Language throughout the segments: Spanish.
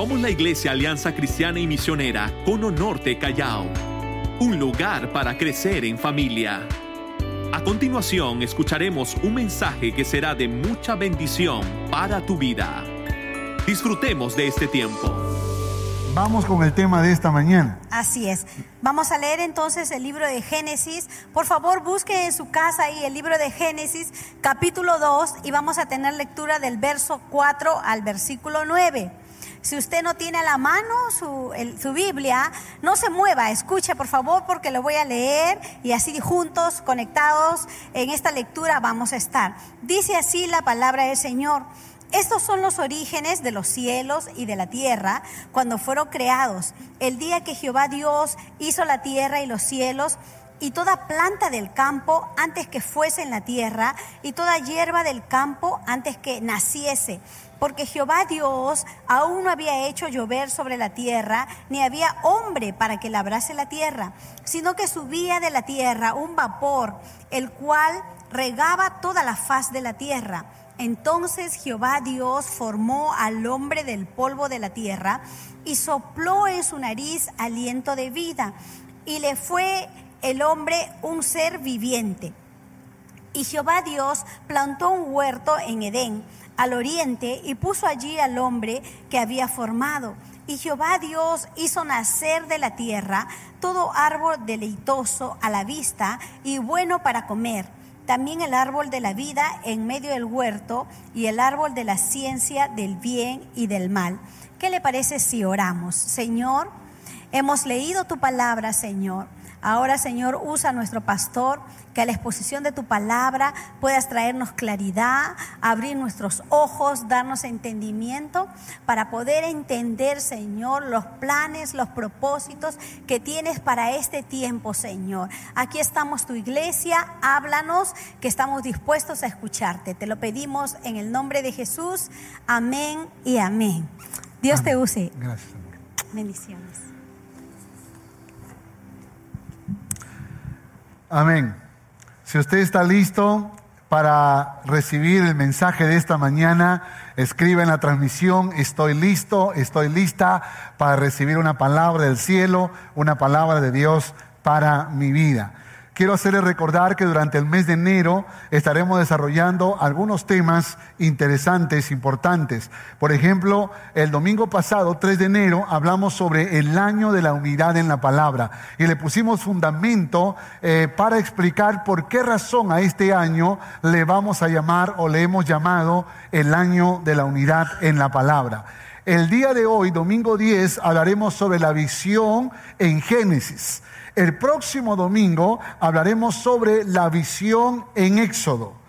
Somos la Iglesia Alianza Cristiana y Misionera Cono Norte Callao, un lugar para crecer en familia. A continuación escucharemos un mensaje que será de mucha bendición para tu vida. Disfrutemos de este tiempo. Vamos con el tema de esta mañana. Así es. Vamos a leer entonces el libro de Génesis. Por favor, busque en su casa ahí el libro de Génesis, capítulo 2, y vamos a tener lectura del verso 4 al versículo 9. Si usted no tiene a la mano su, su, Biblia, no se mueva, escuche por favor porque lo voy a leer y así juntos, conectados en esta lectura vamos a estar. Dice así la palabra del Señor. Estos son los orígenes de los cielos y de la tierra cuando fueron creados. El día que Jehová Dios hizo la tierra y los cielos y toda planta del campo antes que fuese en la tierra y toda hierba del campo antes que naciese. Porque Jehová Dios aún no había hecho llover sobre la tierra, ni había hombre para que labrase la tierra, sino que subía de la tierra un vapor, el cual regaba toda la faz de la tierra. Entonces Jehová Dios formó al hombre del polvo de la tierra y sopló en su nariz aliento de vida y le fue el hombre un ser viviente. Y Jehová Dios plantó un huerto en Edén, al oriente, y puso allí al hombre que había formado. Y Jehová Dios hizo nacer de la tierra todo árbol deleitoso a la vista y bueno para comer también el árbol de la vida en medio del huerto y el árbol de la ciencia del bien y del mal. ¿Qué le parece si oramos? Señor, hemos leído tu palabra, Señor. Ahora, Señor, usa a nuestro pastor, que a la exposición de tu palabra puedas traernos claridad, abrir nuestros ojos, darnos entendimiento para poder entender, Señor, los planes, los propósitos que tienes para este tiempo, Señor. Aquí estamos tu iglesia, háblanos, que estamos dispuestos a escucharte. Te lo pedimos en el nombre de Jesús. Amén y amén. Dios te use. Gracias. Bendiciones. Amén. Si usted está listo para recibir el mensaje de esta mañana, escribe en la transmisión, estoy listo, estoy lista para recibir una palabra del cielo, una palabra de Dios para mi vida quiero hacerles recordar que durante el mes de enero estaremos desarrollando algunos temas interesantes, importantes. Por ejemplo, el domingo pasado, 3 de enero, hablamos sobre el año de la unidad en la palabra y le pusimos fundamento eh, para explicar por qué razón a este año le vamos a llamar o le hemos llamado el año de la unidad en la palabra. El día de hoy, domingo 10, hablaremos sobre la visión en Génesis. El próximo domingo hablaremos sobre la visión en Éxodo.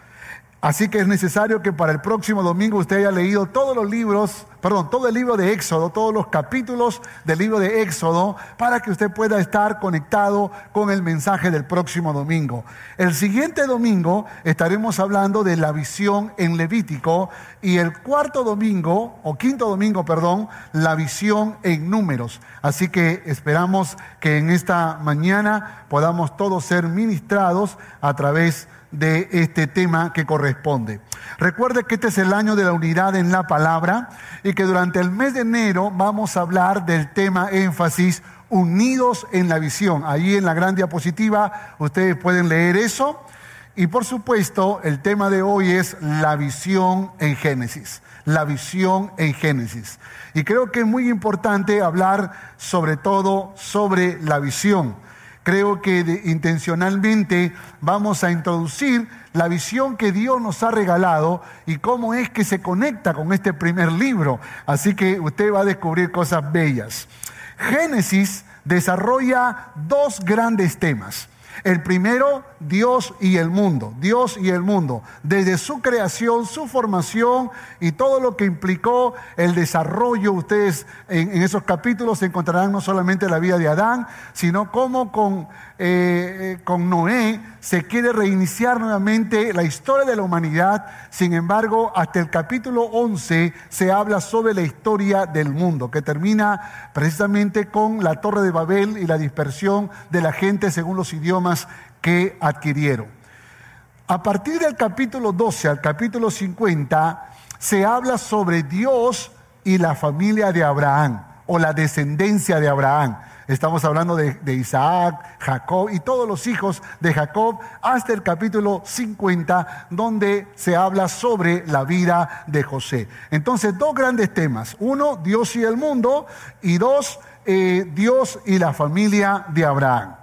Así que es necesario que para el próximo domingo usted haya leído todos los libros, perdón, todo el libro de Éxodo, todos los capítulos del libro de Éxodo, para que usted pueda estar conectado con el mensaje del próximo domingo. El siguiente domingo estaremos hablando de la visión en Levítico y el cuarto domingo, o quinto domingo, perdón, la visión en números. Así que esperamos que en esta mañana podamos todos ser ministrados a través de de este tema que corresponde. Recuerde que este es el año de la unidad en la palabra y que durante el mes de enero vamos a hablar del tema énfasis unidos en la visión. Allí en la gran diapositiva ustedes pueden leer eso. Y por supuesto, el tema de hoy es la visión en Génesis. La visión en Génesis. Y creo que es muy importante hablar sobre todo sobre la visión creo que intencionalmente vamos a introducir la visión que Dios nos ha regalado y cómo es que se conecta con este primer libro. Así que usted va a descubrir cosas bellas. Génesis desarrolla dos grandes temas. El primero, Dios y el mundo. Dios y el mundo. Desde su creación, su formación y todo lo que implicó el desarrollo. Ustedes en, esos capítulos encontrarán no solamente la vida de Adán, sino cómo con, eh, con Noé se quiere reiniciar nuevamente la historia de la humanidad. Sin embargo, hasta el capítulo 11 se habla sobre la historia del mundo, que termina precisamente con la torre de Babel y la dispersión de la gente según los idiomas que adquirieron. A partir del capítulo 12 al capítulo 50 se habla sobre Dios y la familia de Abraham o la descendencia de Abraham. Estamos hablando de, Isaac, Jacob y todos los hijos de Jacob hasta el capítulo 50 donde se habla sobre la vida de José. Entonces, dos grandes temas. Uno, Dios y el mundo y dos, eh, Dios y la familia de Abraham.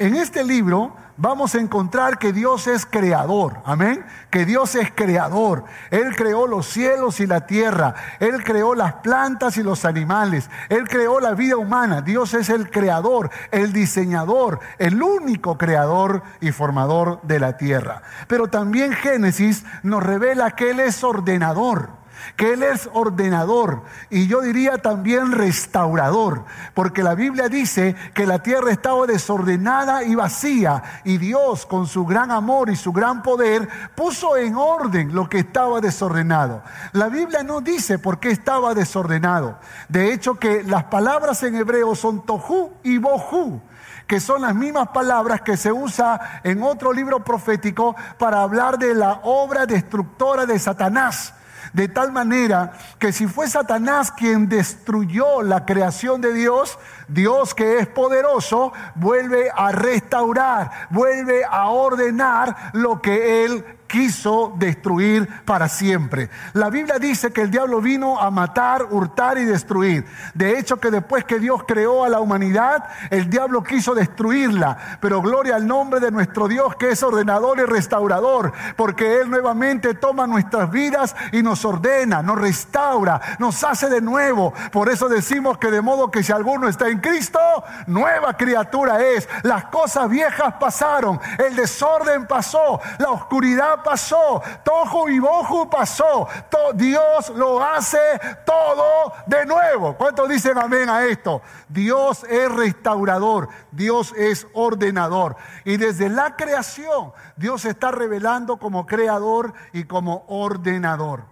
En este libro vamos a encontrar que Dios es creador, amén, que Dios es creador. Él creó los cielos y la tierra, Él creó las plantas y los animales, Él creó la vida humana. Dios es el creador, el diseñador, el único creador y formador de la tierra. Pero también Génesis nos revela que Él es ordenador que Él es ordenador y yo diría también restaurador, porque la Biblia dice que la tierra estaba desordenada y vacía y Dios con su gran amor y su gran poder puso en orden lo que estaba desordenado. La Biblia no dice por qué estaba desordenado. De hecho que las palabras en hebreo son tohu y bohu que son las mismas palabras que se usa en otro libro profético para hablar de la obra destructora de Satanás. De tal manera que si fue Satanás quien destruyó la creación de Dios, Dios que es poderoso vuelve a restaurar, vuelve a ordenar lo que Él quiso destruir para siempre. La Biblia dice que el diablo vino a matar, hurtar y destruir. De hecho que después que Dios creó a la humanidad, el diablo quiso destruirla. Pero gloria al nombre de nuestro Dios que es ordenador y restaurador, porque Él nuevamente toma nuestras vidas y nos ordena, nos restaura, nos hace de nuevo. Por eso decimos que de modo que si alguno está en Cristo, nueva criatura es. Las cosas viejas pasaron, el desorden pasó, la oscuridad pasó, Tojo y Boju pasó, Dios lo hace todo de nuevo. ¿Cuántos dicen amén a esto? Dios es restaurador, Dios es ordenador. Y desde la creación, Dios se está revelando como creador y como ordenador.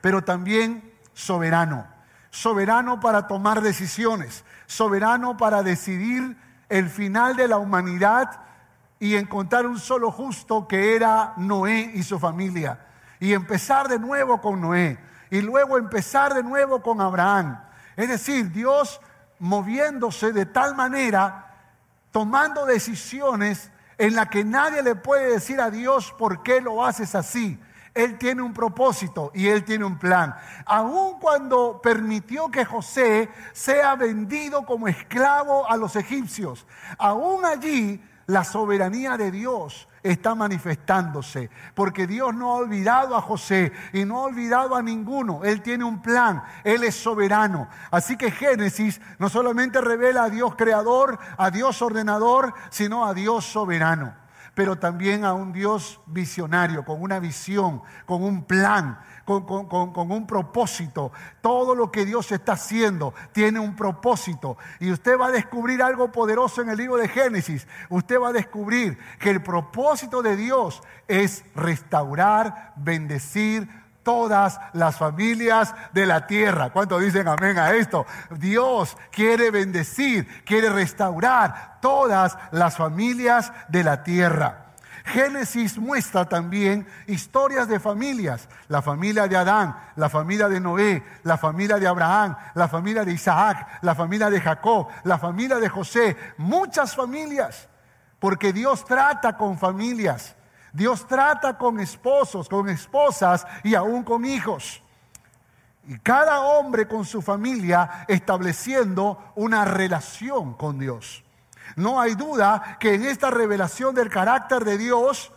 Pero también soberano, soberano para tomar decisiones, soberano para decidir el final de la humanidad y encontrar un solo justo que era Noé y su familia. Y empezar de nuevo con Noé. Y luego empezar de nuevo con Abraham. Es decir, Dios moviéndose de tal manera, tomando decisiones en la que nadie le puede decir a Dios por qué lo haces así. Él tiene un propósito y Él tiene un plan. Aun cuando permitió que José sea vendido como esclavo a los egipcios, aún allí la soberanía de Dios está manifestándose, porque Dios no ha olvidado a José y no ha olvidado a ninguno. Él tiene un plan, Él es soberano. Así que Génesis no solamente revela a Dios creador, a Dios ordenador, sino a Dios soberano, pero también a un Dios visionario, con una visión, con un plan, con, un propósito. Todo lo que Dios está haciendo tiene un propósito. Y usted va a descubrir algo poderoso en el libro de Génesis. Usted va a descubrir que el propósito de Dios es restaurar, bendecir, todas las familias de la tierra. ¿Cuántos dicen amén a esto? Dios quiere bendecir, quiere restaurar todas las familias de la tierra. Génesis muestra también historias de familias, la familia de Adán, la familia de Noé, la familia de Abraham, la familia de Isaac, la familia de Jacob, la familia de José, muchas familias, porque Dios trata con familias, Dios trata con esposos, con esposas y aún con hijos. Y cada hombre con su familia estableciendo una relación con Dios. No hay duda que en esta revelación del carácter de Dios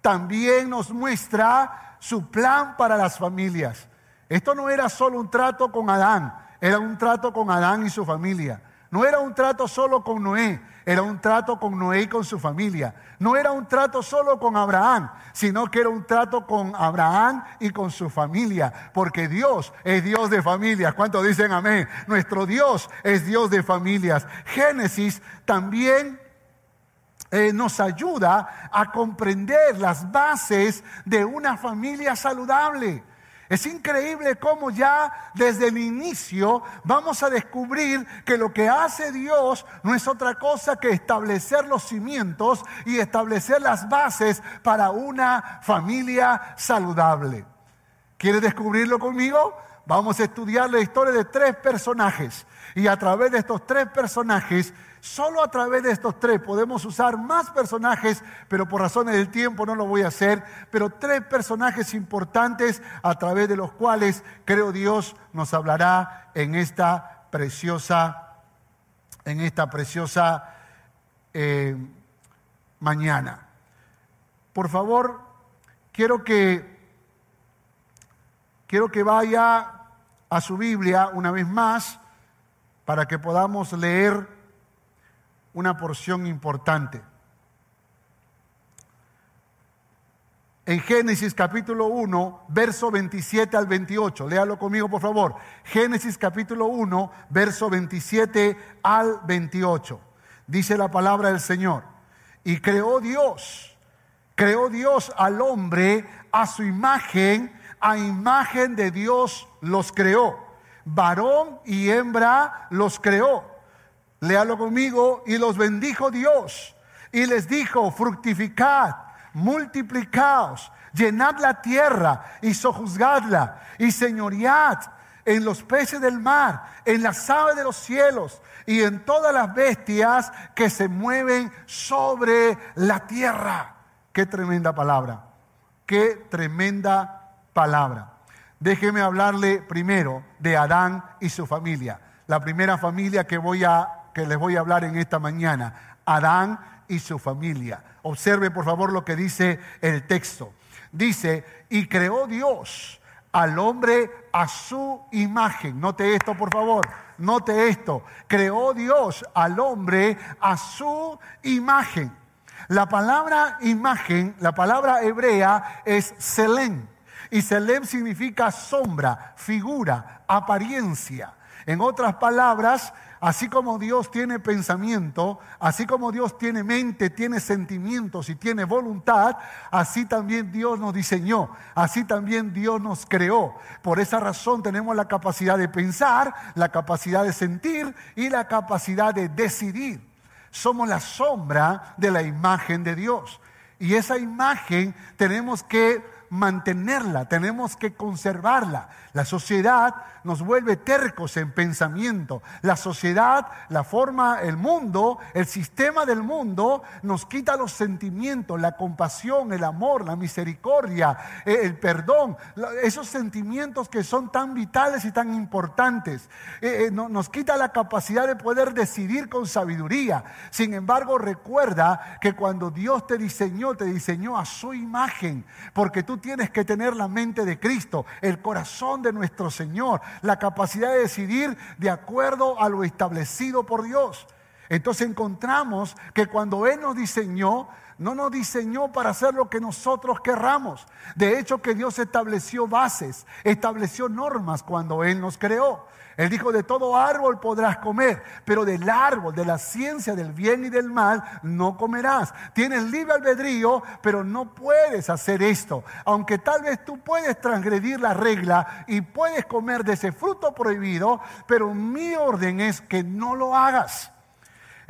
también nos muestra su plan para las familias. Esto no era solo un trato con Adán, era un trato con Adán y su familia. No era un trato solo con Noé, era un trato con Noé y con su familia. No era un trato solo con Abraham, sino que era un trato con Abraham y con su familia. Porque Dios es Dios de familias. ¿Cuántos dicen amén? Nuestro Dios es Dios de familias. Génesis también eh, nos ayuda a comprender las bases de una familia saludable. Es increíble cómo ya desde el inicio vamos a descubrir que lo que hace Dios no es otra cosa que establecer los cimientos y establecer las bases para una familia saludable. ¿Quieres descubrirlo conmigo? vamos a estudiar la historia de tres personajes. Y a través de estos tres personajes, solo a través de estos tres podemos usar más personajes, pero por razones del tiempo no lo voy a hacer. Pero tres personajes importantes a través de los cuales creo Dios nos hablará en esta preciosa, en esta preciosa eh, mañana. Por favor, quiero que quiero que vaya a su Biblia una vez más para que podamos leer una porción importante. En Génesis capítulo 1, verso 27 al 28. Léalo conmigo, por favor. Génesis capítulo 1, verso 27 al 28. Dice la palabra del Señor. Y creó Dios, creó Dios al hombre a su imagen, a imagen de Dios los creó varón y hembra los creó. Léalo conmigo, y los bendijo Dios. Y les dijo, fructificad, multiplicaos, llenad la tierra y sojuzgadla, y señoread en los peces del mar, en las aves de los cielos y en todas las bestias que se mueven sobre la tierra. Qué tremenda palabra, qué tremenda palabra. Déjeme hablarle primero de Adán y su familia. La primera familia que, voy a, que les voy a hablar en esta mañana. Adán y su familia. Observe por favor lo que dice el texto. Dice, y creó Dios al hombre a su imagen. Note esto, por favor. Note esto. Creó Dios al hombre a su imagen. La palabra imagen, la palabra hebrea es selén. Y Selem significa sombra, figura, apariencia. En otras palabras, así como Dios tiene pensamiento, así como Dios tiene mente, tiene sentimientos y tiene voluntad, así también Dios nos diseñó, así también Dios nos creó. Por esa razón tenemos la capacidad de pensar, la capacidad de sentir y la capacidad de decidir. Somos la sombra de la imagen de Dios. Y esa imagen tenemos que mantenerla, tenemos que conservarla. La sociedad nos vuelve tercos en pensamiento. La sociedad, la forma, el mundo, el sistema del mundo nos quita los sentimientos, la compasión, el amor, la misericordia, eh, el perdón, esos sentimientos que son tan vitales y tan importantes. Eh, eh, nos quita la capacidad de poder decidir con sabiduría. Sin embargo, recuerda que cuando Dios te diseñó, te diseñó a su imagen, porque tú tienes que tener la mente de Cristo, el corazón de nuestro Señor, la capacidad de decidir de acuerdo a lo establecido por Dios. Entonces encontramos que cuando Él nos diseñó, no nos diseñó para hacer lo que nosotros querramos. De hecho, que Dios estableció bases, estableció normas cuando Él nos creó. Él dijo, de todo árbol podrás comer, pero del árbol, de la ciencia del bien y del mal, no comerás. Tienes libre albedrío, pero no puedes hacer esto. Aunque tal vez tú puedes transgredir la regla y puedes comer de ese fruto prohibido, pero mi orden es que no lo hagas.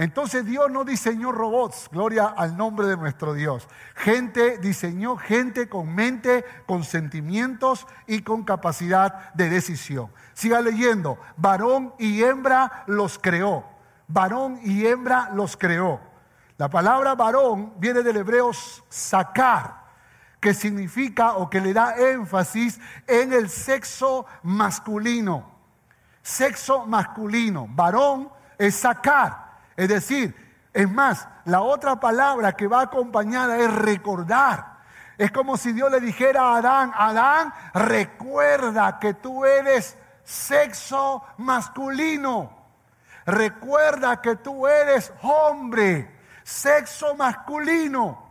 Entonces Dios no diseñó robots, gloria al nombre de nuestro Dios. Gente diseñó gente con mente, con sentimientos y con capacidad de decisión. Siga leyendo, varón y hembra los creó. Varón y hembra los creó. La palabra varón viene del hebreo sacar, que significa o que le da énfasis en el sexo masculino. Sexo masculino. Varón es sacar. Es decir, es más, la otra palabra que va acompañada es recordar. Es como si Dios le dijera a Adán, Adán, recuerda que tú eres sexo masculino. Recuerda que tú eres hombre, sexo masculino.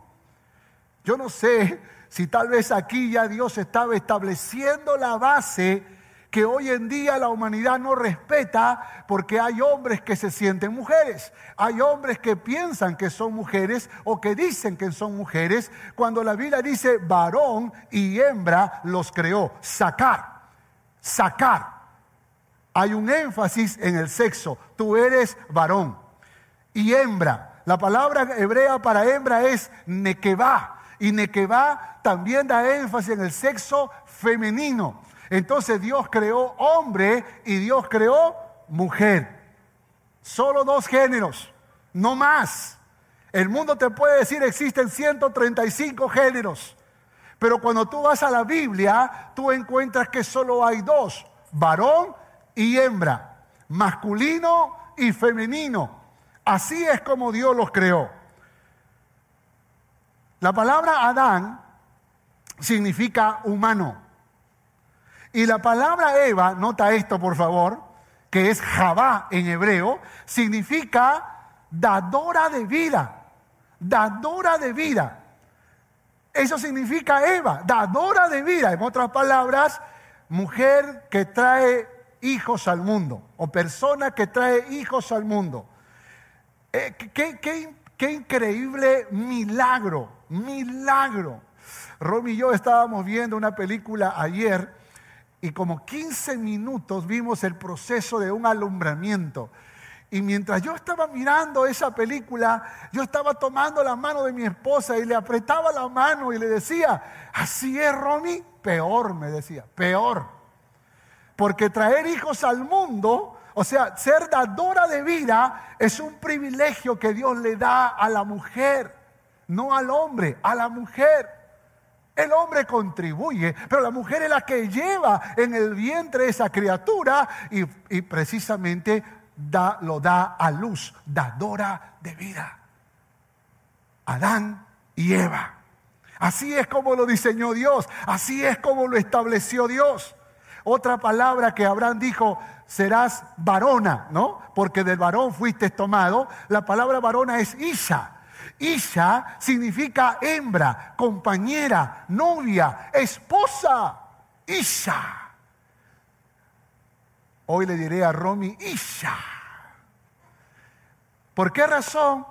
Yo no sé si tal vez aquí ya Dios estaba estableciendo la base que hoy en día la humanidad no respeta porque hay hombres que se sienten mujeres, hay hombres que piensan que son mujeres o que dicen que son mujeres, cuando la Biblia dice varón y hembra los creó, sacar, sacar. Hay un énfasis en el sexo, tú eres varón y hembra. La palabra hebrea para hembra es nequeba y nequeba también da énfasis en el sexo femenino. Entonces Dios creó hombre y Dios creó mujer. Solo dos géneros, no más. El mundo te puede decir existen 135 géneros, pero cuando tú vas a la Biblia, tú encuentras que solo hay dos, varón y hembra, masculino y femenino. Así es como Dios los creó. La palabra Adán significa humano. Y la palabra Eva, nota esto por favor, que es Jabá en hebreo, significa dadora de vida dadora de vida. Eso significa Eva, dadora de vida. En otras palabras, mujer que trae hijos al mundo o persona que trae hijos al mundo. Eh, qué, increíble milagro, milagro. Romy y yo estábamos viendo una película ayer y como 15 minutos vimos el proceso de un alumbramiento. Y mientras yo estaba mirando esa película, yo estaba tomando la mano de mi esposa y le apretaba la mano y le decía, así es, Romy, peor, me decía, peor. Porque traer hijos al mundo, o sea, ser dadora de vida, es un privilegio que Dios le da a la mujer, no al hombre, a la mujer. El hombre contribuye, pero la mujer es la que lleva en el vientre esa criatura y, precisamente da, lo da a luz, dadora de vida. Adán y Eva. Así es como lo diseñó Dios, así es como lo estableció Dios. Otra palabra que Abraham dijo, serás varona, ¿no? Porque del varón fuiste tomado. La palabra varona es Isha. Isha significa hembra, compañera, novia, esposa. Isha. Hoy le diré a Romy, Isha. ¿Por qué razón?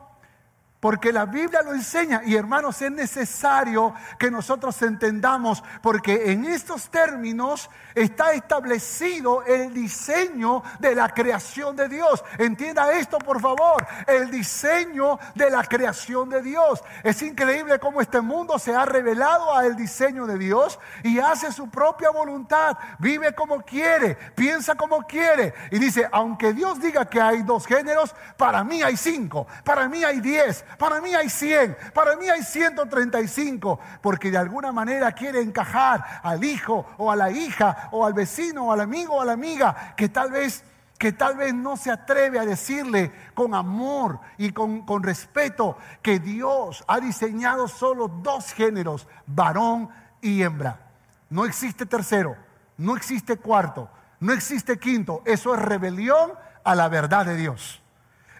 Porque la Biblia lo enseña. Y hermanos es necesario que nosotros entendamos porque en estos términos está establecido el diseño de la creación de Dios. Entienda esto por favor, el diseño de la creación de Dios. Es increíble cómo este mundo se ha revelado al diseño de Dios y hace su propia voluntad, vive como quiere, piensa como quiere. Y dice, aunque Dios diga que hay dos géneros, para mí hay cinco, para mí hay diez para mí hay 100, para mí hay 135, porque de alguna manera quiere encajar al hijo o a la hija o al vecino o al amigo o a la amiga que tal vez que tal vez no se atreve a decirle con amor y con, con, respeto que Dios ha diseñado solo dos géneros, varón y hembra. No existe tercero, no existe cuarto, no existe quinto. Eso es rebelión a la verdad de Dios.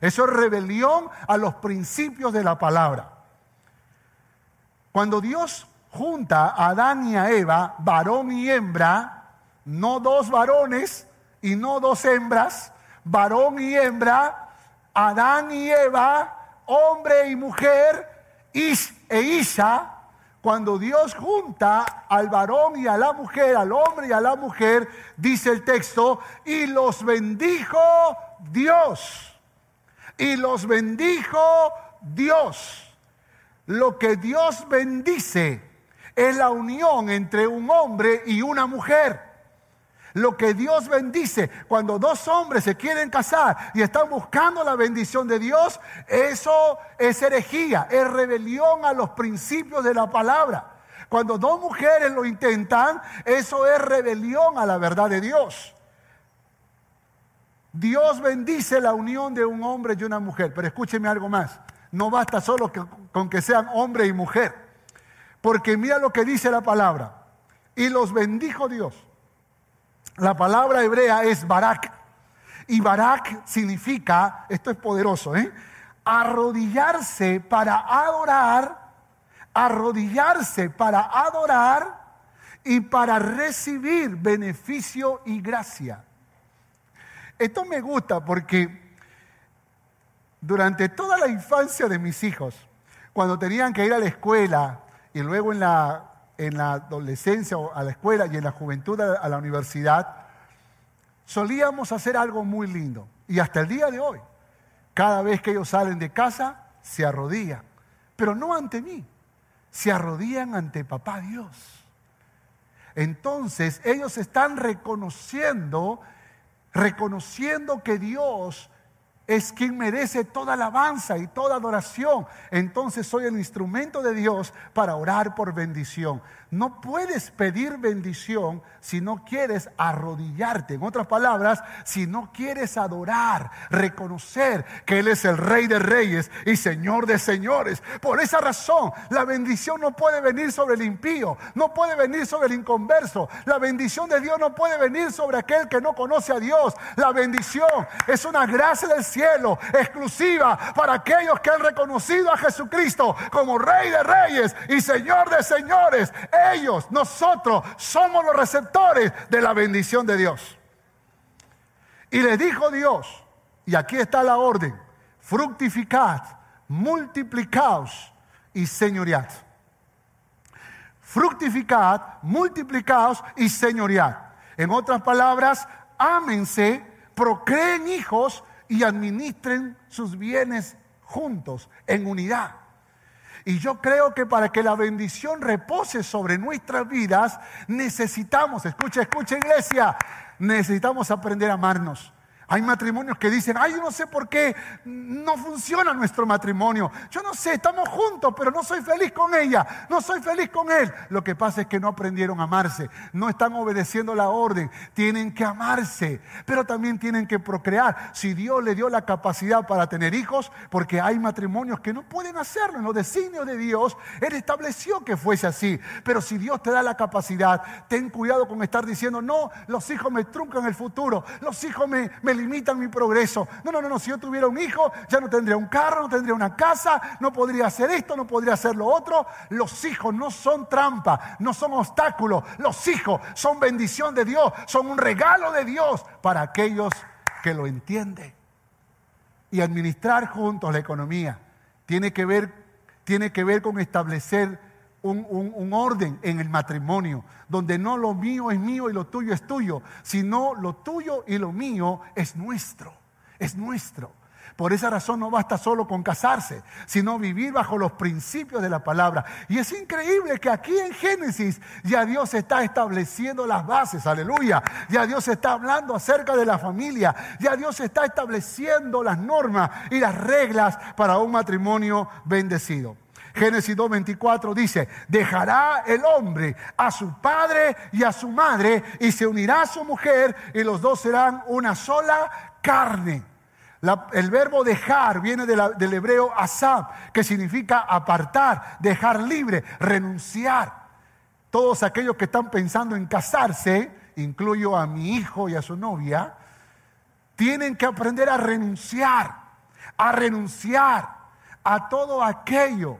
Eso es rebelión a los principios de la palabra. Cuando Dios junta a Adán y a Eva, varón y hembra, no dos varones y no dos hembras, varón y hembra, Adán y Eva, hombre y mujer, e Isa, cuando Dios junta al varón y a la mujer, al hombre y a la mujer, dice el texto, y los bendijo Dios y los bendijo Dios. Lo que Dios bendice es la unión entre un hombre y una mujer. Lo que Dios bendice, cuando dos hombres se quieren casar y están buscando la bendición de Dios, eso es herejía, es rebelión a los principios de la palabra. Cuando dos mujeres lo intentan, eso es rebelión a la verdad de Dios. Dios bendice la unión de un hombre y una mujer, pero escúcheme algo más. No basta solo con que sean hombre y mujer, porque mira lo que dice la palabra. Y los bendijo Dios. La palabra hebrea es barak. Y barak significa, esto es poderoso, ¿eh? arrodillarse para adorar, arrodillarse para adorar y para recibir beneficio y gracia. Esto me gusta porque durante toda la infancia de mis hijos, cuando tenían que ir a la escuela y luego en la, en la adolescencia a la escuela y en la juventud a la universidad, solíamos hacer algo muy lindo. Y hasta el día de hoy, cada vez que ellos salen de casa, se arrodillan. Pero no ante mí, se arrodillan ante papá Dios. entonces ellos están reconociendo, reconociendo que Dios es quien merece toda alabanza y toda adoración. Entonces soy el instrumento de Dios para orar por bendición. No puedes pedir bendición si no quieres arrodillarte. En otras palabras, si no quieres adorar, reconocer que Él es el Rey de Reyes y Señor de Señores. Por esa razón, la bendición no puede venir sobre el impío, no puede venir sobre el inconverso. La bendición de Dios no puede venir sobre aquel que no conoce a Dios. La bendición es una gracia del cielo exclusiva para aquellos que han reconocido a Jesucristo como Rey de Reyes y Señor de Señores ellos, nosotros somos los receptores de la bendición de Dios. Y le dijo Dios, y aquí está la orden, fructificad, multiplicaos y señoread. Fructificad, multiplicaos y señoread. En otras palabras, ámense, procreen hijos y administren sus bienes juntos, en unidad. Y yo creo que para que la bendición repose sobre nuestras vidas, necesitamos, escucha, escucha iglesia, necesitamos aprender a amarnos. Hay matrimonios que dicen, ay, yo no sé por qué no funciona nuestro matrimonio. Yo no sé, estamos juntos, pero no soy feliz con ella, no soy feliz con él. Lo que pasa es que no aprendieron a amarse, no están obedeciendo la orden. Tienen que amarse, pero también tienen que procrear. Si Dios le dio la capacidad para tener hijos, porque hay matrimonios que no pueden hacerlo. En los designios de Dios, Él estableció que fuese así. Pero si Dios te da la capacidad, ten cuidado con estar diciendo, no, los hijos me truncan el futuro, los hijos me, limitan mi progreso. No, no, no, no, si yo tuviera un hijo, ya no tendría un carro, no tendría una casa, no podría hacer esto, no podría hacer lo otro. Los hijos no son trampa, no son obstáculos. Los hijos son bendición de Dios, son un regalo de Dios para aquellos que lo entienden. Y administrar juntos la economía tiene que ver, tiene que ver con establecer un, orden en el matrimonio, donde no lo mío es mío y lo tuyo es tuyo, sino lo tuyo y lo mío es nuestro, es nuestro. Por esa razón no basta solo con casarse, sino vivir bajo los principios de la palabra. Y es increíble que aquí en Génesis ya Dios está estableciendo las bases, aleluya. Ya Dios está hablando acerca de la familia, ya Dios está estableciendo las normas y las reglas para un matrimonio bendecido. Génesis 2.24 dice, dejará el hombre a su padre y a su madre y se unirá a su mujer y los dos serán una sola carne. el verbo dejar viene del hebreo asab, que significa apartar, dejar libre, renunciar. Todos aquellos que están pensando en casarse, incluyo a mi hijo y a su novia, tienen que aprender a renunciar, a renunciar a todo aquello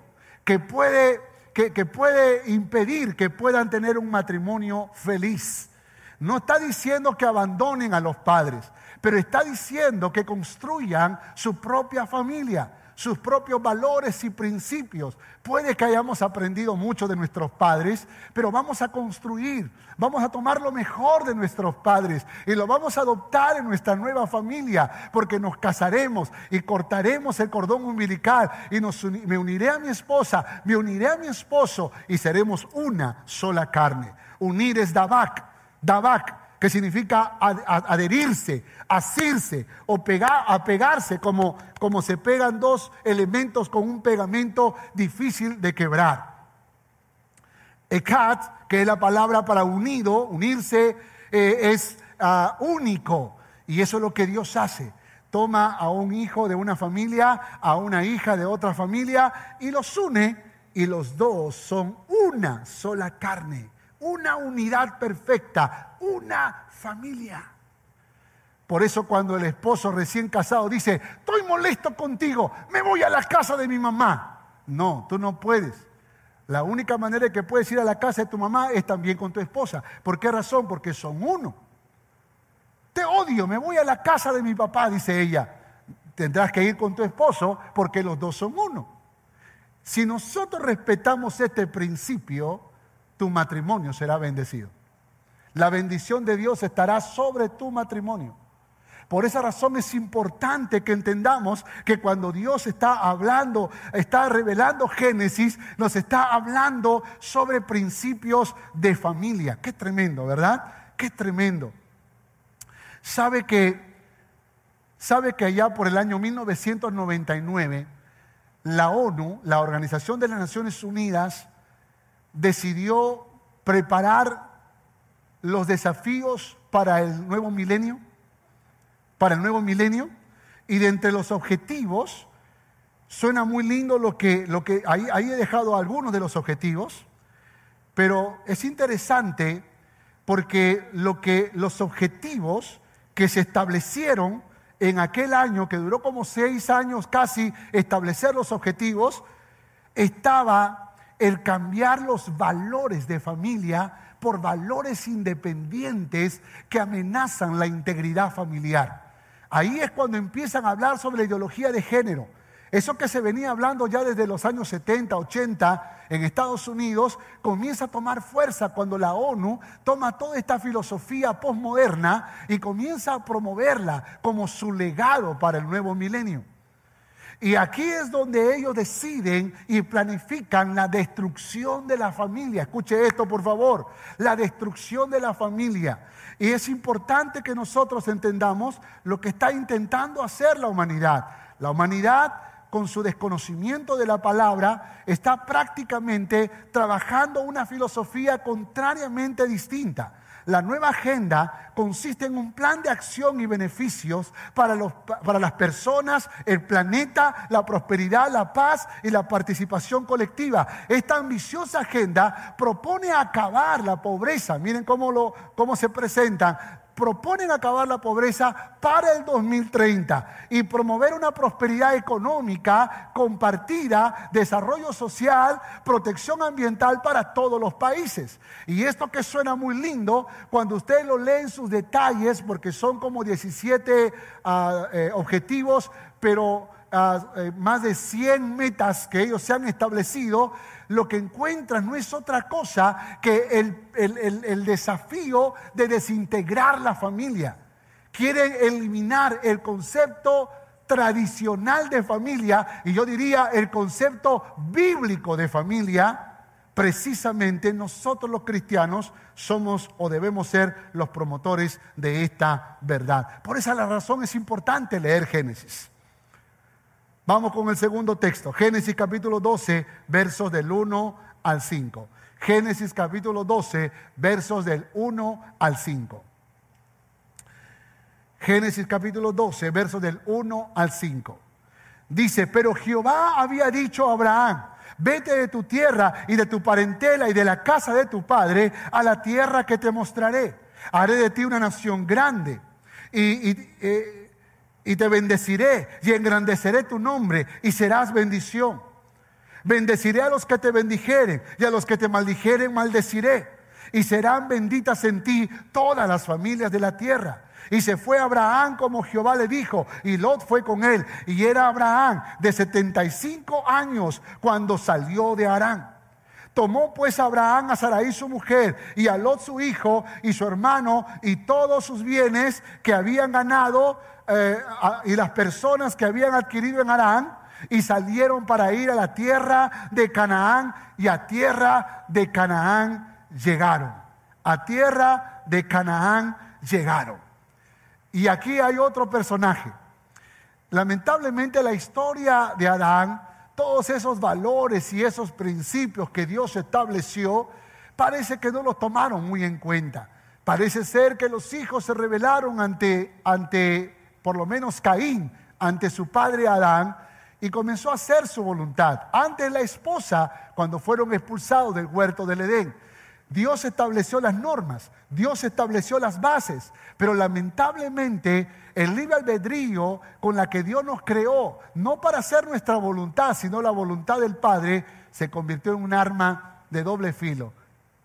que puede, que, puede impedir que puedan tener un matrimonio feliz. No está diciendo que abandonen a los padres, pero está diciendo que construyan su propia familia sus propios valores y principios. Puede que hayamos aprendido mucho de nuestros padres, pero vamos a construir, vamos a tomar lo mejor de nuestros padres y lo vamos a adoptar en nuestra nueva familia, porque nos casaremos y cortaremos el cordón umbilical y me uniré a mi esposa, me uniré a mi esposo y seremos una sola carne. Unir es Dabak, Dabak que significa adherirse, asirse o pegar, apegarse, como, como se pegan dos elementos con un pegamento difícil de quebrar. Ekat, que es la palabra para unido, unirse, eh, es ah, único. Y eso es lo que Dios hace. Toma a un hijo de una familia, a una hija de otra familia y los une y los dos son una sola carne una unidad perfecta, una familia. Por eso cuando el esposo recién casado dice, estoy molesto contigo, me voy a la casa de mi mamá. No, tú no puedes. La única manera que puedes ir a la casa de tu mamá es también con tu esposa. ¿Por qué razón? Porque son uno. Te odio, me voy a la casa de mi papá, dice ella. Tendrás que ir con tu esposo porque los dos son uno. Si nosotros respetamos este principio, tu matrimonio será bendecido. La bendición de Dios estará sobre tu matrimonio. Por esa razón es importante que entendamos que cuando Dios está hablando, está revelando Génesis, nos está hablando sobre principios de familia. Qué tremendo, ¿verdad? Qué tremendo. Sabe que, sabe que allá por el año 1999, la ONU, la Organización de las Naciones Unidas, decidió preparar los desafíos para el nuevo milenio para el nuevo milenio. Y de entre los objetivos, suena muy lindo lo que, lo que ahí, ahí he dejado algunos de los objetivos, pero es interesante porque lo que los objetivos que se establecieron en aquel año, que duró como seis años casi establecer los objetivos, estaba el cambiar los valores de familia por valores independientes que amenazan la integridad familiar. Ahí es cuando empiezan a hablar sobre la ideología de género. Eso que se venía hablando ya desde los años 70, 80 en Estados Unidos, comienza a tomar fuerza cuando la ONU toma toda esta filosofía postmoderna y comienza a promoverla como su legado para el nuevo milenio. Y aquí es donde ellos deciden y planifican la destrucción de la familia. Escuche esto, por favor. La destrucción de la familia. Y es importante que nosotros entendamos lo que está intentando hacer la humanidad. La humanidad, con su desconocimiento de la palabra, está prácticamente trabajando una filosofía contrariamente distinta. La nueva agenda consiste en un plan de acción y beneficios para, los, para, las personas, el planeta, la prosperidad, la paz y la participación colectiva. Esta ambiciosa agenda propone acabar la pobreza. Miren cómo, lo, cómo se presenta proponen acabar la pobreza para el 2030 y promover una prosperidad económica compartida, desarrollo social, protección ambiental para todos los países. Y esto que suena muy lindo, cuando usted lo lee en sus detalles, porque son como 17 ah, eh, objetivos, pero eh, más de 100 metas que ellos se han establecido, lo que encuentran no es otra cosa que el, desafío de desintegrar la familia. Quieren eliminar el concepto tradicional de familia y yo diría el concepto bíblico de familia. Precisamente nosotros los cristianos somos o debemos ser los promotores de esta verdad. Por esa la razón es importante leer Génesis. Vamos con el segundo texto, Génesis capítulo 12, versos del 1 al 5. Génesis capítulo 12, versos del 1 al 5. Génesis capítulo 12, versos del 1 al 5. Dice, pero Jehová había dicho a Abraham, vete de tu tierra y de tu parentela y de la casa de tu padre a la tierra que te mostraré. Haré de ti una nación grande. Y, eh, y te bendeciré y engrandeceré tu nombre y serás bendición. Bendeciré a los que te bendijeren y a los que te maldijeren maldeciré. Y serán benditas en ti todas las familias de la tierra. Y se fue Abraham como Jehová le dijo, y Lot fue con él. Y era Abraham de 75 años cuando salió de Arán. Tomó pues Abraham a Sarai su mujer y a Lot su hijo y su hermano y todos sus bienes que habían ganado eh, y las personas que habían adquirido en Arán y salieron para ir a la tierra de Canaán y a tierra de Canaán llegaron. A tierra de Canaán llegaron. Y aquí hay otro personaje. Lamentablemente la historia de Adán, todos esos valores y esos principios que Dios estableció, parece que no los tomaron muy en cuenta. Parece ser que los hijos se rebelaron ante, ante por lo menos Caín, ante su padre Adán y comenzó a hacer su voluntad. Antes la esposa, cuando fueron expulsados del huerto del Edén. Dios estableció las normas, Dios estableció las bases, pero lamentablemente el libre albedrío con la que Dios nos creó, no para hacer nuestra voluntad, sino la voluntad del Padre, se convirtió en un arma de doble filo.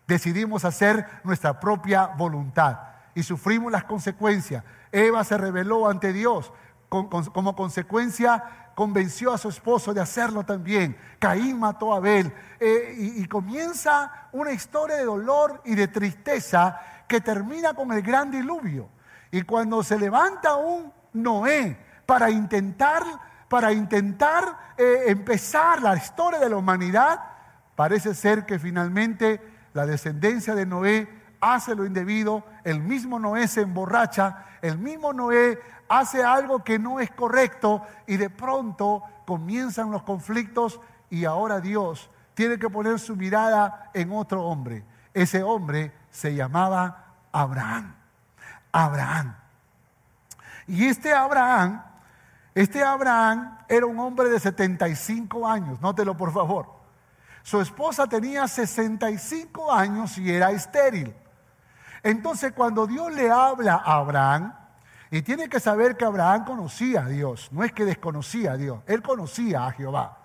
Decidimos hacer nuestra propia voluntad y sufrimos las consecuencias. Eva se rebeló ante Dios. como consecuencia, convenció a su esposo de hacerlo también. Caín mató a Abel. Eh, y, comienza una historia de dolor y de tristeza que termina con el gran diluvio. Y cuando se levanta un Noé para intentar, para intentar eh, empezar la historia de la humanidad, parece ser que finalmente la descendencia de Noé hace lo indebido, el mismo Noé se emborracha, el mismo Noé hace algo que no es correcto y de pronto comienzan los conflictos y ahora Dios tiene que poner su mirada en otro hombre. Ese hombre se llamaba Abraham. Abraham. Y este Abraham, este Abraham era un hombre de 75 años, nótelo por favor. Su esposa tenía 65 años y era estéril. Entonces cuando Dios le habla a Abraham, y tiene que saber que Abraham conocía a Dios, no es que desconocía a Dios, él conocía a Jehová.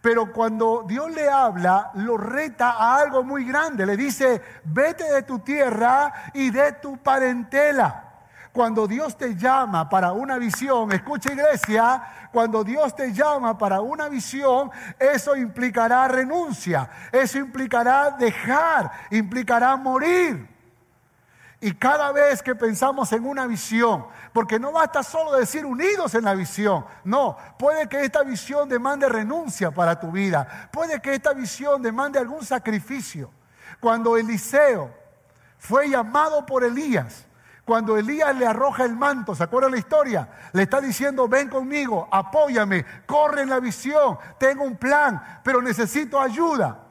Pero cuando Dios le habla, lo reta a algo muy grande. Le dice, vete de tu tierra y de tu parentela. Cuando Dios te llama para una visión, escucha iglesia, cuando Dios te llama para una visión, eso implicará renuncia, eso implicará dejar, implicará morir. Y cada vez que pensamos en una visión, porque no basta solo decir unidos en la visión, no, puede que esta visión demande renuncia para tu vida, puede que esta visión demande algún sacrificio. Cuando Eliseo fue llamado por Elías, cuando Elías le arroja el manto, ¿se acuerdan la historia? Le está diciendo, ven conmigo, apóyame, corre en la visión, tengo un plan, pero necesito ayuda.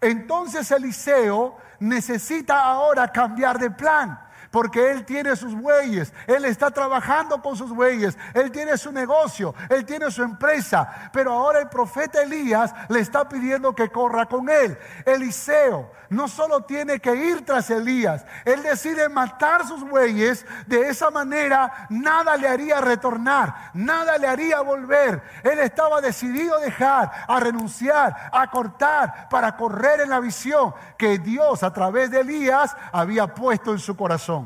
Entonces Eliseo necesita ahora cambiar de plan porque él tiene sus bueyes, él está trabajando con sus bueyes, él tiene su negocio, él tiene su empresa, pero ahora el profeta Elías le está pidiendo que corra con él. Eliseo no solo tiene que ir tras Elías, él decide matar sus bueyes, de esa manera nada le haría retornar, nada le haría volver. Él estaba decidido a dejar, a renunciar, a cortar para correr en la visión que Dios a través de Elías había puesto en su corazón.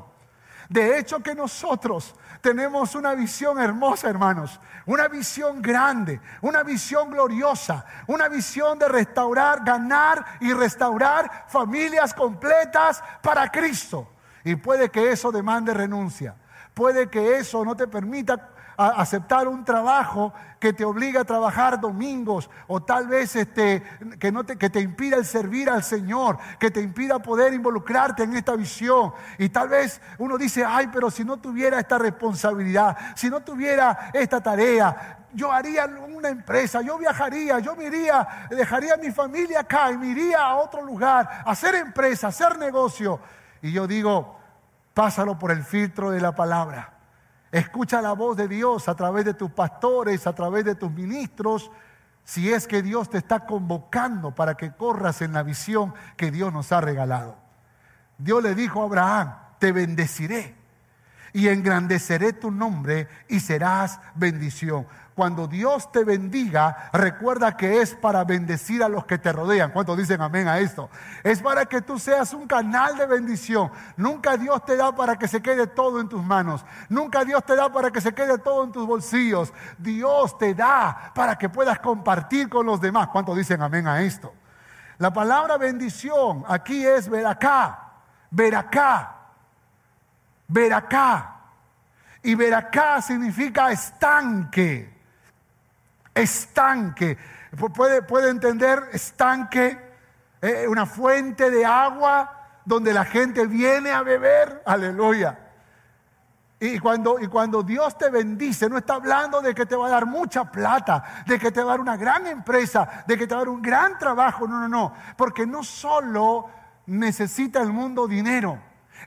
De hecho que nosotros tenemos una visión hermosa, hermanos, una visión grande, una visión gloriosa, una visión de restaurar, ganar y restaurar familias completas para Cristo. Y puede que eso demande renuncia, puede que eso no te permita aceptar un trabajo que te obliga a trabajar domingos o tal vez este, que, no te, que te impida el servir al Señor, que te impida poder involucrarte en esta visión. Y tal vez uno dice, ay, pero si no tuviera esta responsabilidad, si no tuviera esta tarea, yo haría una empresa, yo viajaría, yo me iría, dejaría a mi familia acá y me iría a otro lugar, a hacer empresa, a hacer negocio. Y yo digo, pásalo por el filtro de la palabra. Escucha la voz de Dios a través de tus pastores, a través de tus ministros, si es que Dios te está convocando para que corras en la visión que Dios nos ha regalado. Dios le dijo a Abraham, te bendeciré y engrandeceré tu nombre y serás bendición. Cuando Dios te bendiga, recuerda que es para bendecir a los que te rodean. ¿Cuántos dicen amén a esto? Es para que tú seas un canal de bendición. Nunca Dios te da para que se quede todo en tus manos. Nunca Dios te da para que se quede todo en tus bolsillos. Dios te da para que puedas compartir con los demás. ¿Cuántos dicen amén a esto? La palabra bendición aquí es ver acá, ver acá, ver acá. Y ver acá significa estanque estanque. Puede, puede entender estanque, eh, una fuente de agua donde la gente viene a beber. Aleluya. Y cuando, y cuando Dios te bendice, no está hablando de que te va a dar mucha plata, de que te va a dar una gran empresa, de que te va a dar un gran trabajo. No, no, no. Porque no solo necesita el mundo dinero.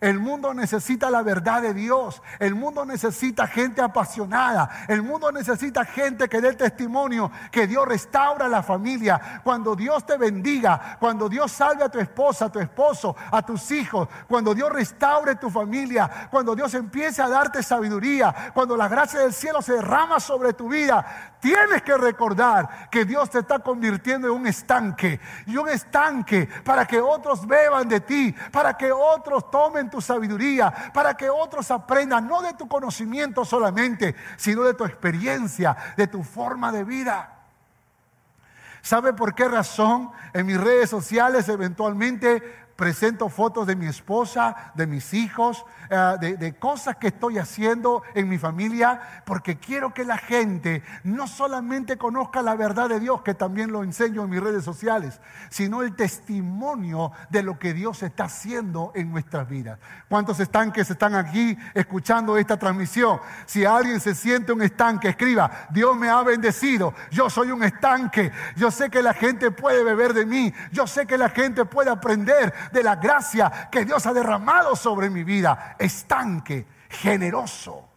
El mundo necesita la verdad de Dios. El mundo necesita gente apasionada. El mundo necesita gente que dé testimonio que Dios restaura la familia. Cuando Dios te bendiga, cuando Dios salve a tu esposa, a tu esposo, a tus hijos, cuando Dios restaure tu familia, cuando Dios empiece a darte sabiduría, cuando la gracia del cielo se derrama sobre tu vida, tienes que recordar que Dios te está convirtiendo en un estanque. Y un estanque para que otros beban de ti, para que otros tomen en tu sabiduría, para que otros aprendan, no de tu conocimiento solamente, sino de tu experiencia, de tu forma de vida. ¿Sabe por qué razón en mis redes sociales eventualmente presento fotos de mi esposa, de mis hijos, eh, de, de cosas que estoy haciendo en mi familia, porque quiero que la gente no solamente conozca la verdad de Dios, que también lo enseño en mis redes sociales, sino el testimonio de lo que Dios está haciendo en nuestras vidas. ¿Cuántos estanques están aquí escuchando esta transmisión? Si alguien se siente un estanque, escriba, Dios me ha bendecido, yo soy un estanque, yo sé que la gente puede beber de mí, yo sé que la gente puede aprender de la gracia que Dios ha derramado sobre mi vida. Estanque, generoso,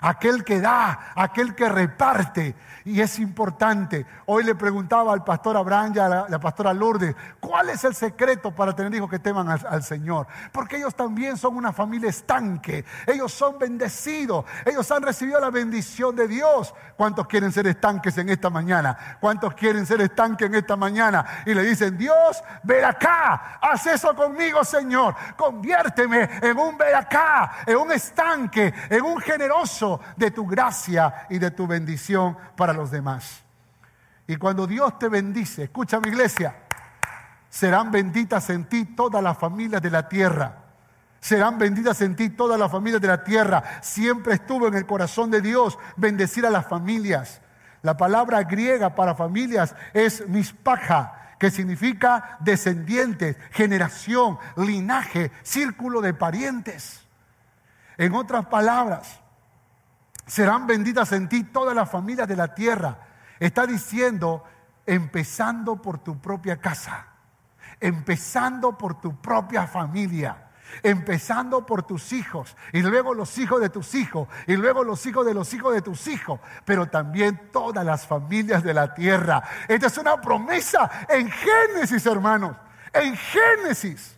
aquel que da, aquel que reparte, y es importante. Hoy le preguntaba al pastor Abraham y a la, pastora Lourdes, ¿cuál es el secreto para tener hijos que teman al, Señor? Porque ellos también son una familia estanque, ellos son bendecidos, ellos han recibido la bendición de Dios. ¿Cuántos quieren ser estanques en esta mañana? ¿Cuántos quieren ser estanques en esta mañana? Y le dicen, Dios, ven acá, haz eso conmigo, Señor, conviérteme en un ver acá, en un estanque, en un generoso de tu gracia y de tu bendición para los demás. Y cuando Dios te bendice, escucha mi iglesia, serán benditas en ti todas las familias de la tierra. Serán benditas en ti todas las familias de la tierra. Siempre estuvo en el corazón de Dios bendecir a las familias. La palabra griega para familias es mispaja, que significa descendientes, generación, linaje, círculo de parientes. En otras palabras, serán benditas en ti todas las familias de la tierra. Está diciendo, empezando por tu propia casa, empezando por tu propia familia empezando por tus hijos y luego los hijos de tus hijos y luego los hijos de los hijos de tus hijos, pero también todas las familias de la tierra. Esta es una promesa en Génesis, hermanos, en Génesis.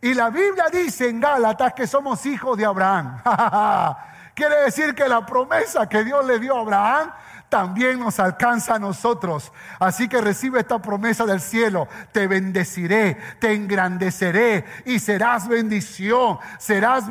Y la Biblia dice en Gálatas que somos hijos de Abraham. Quiere decir que la promesa que Dios le dio a Abraham también nos alcanza a nosotros. Así que recibe esta promesa del cielo. Te bendeciré, te engrandeceré y serás bendición. Serás,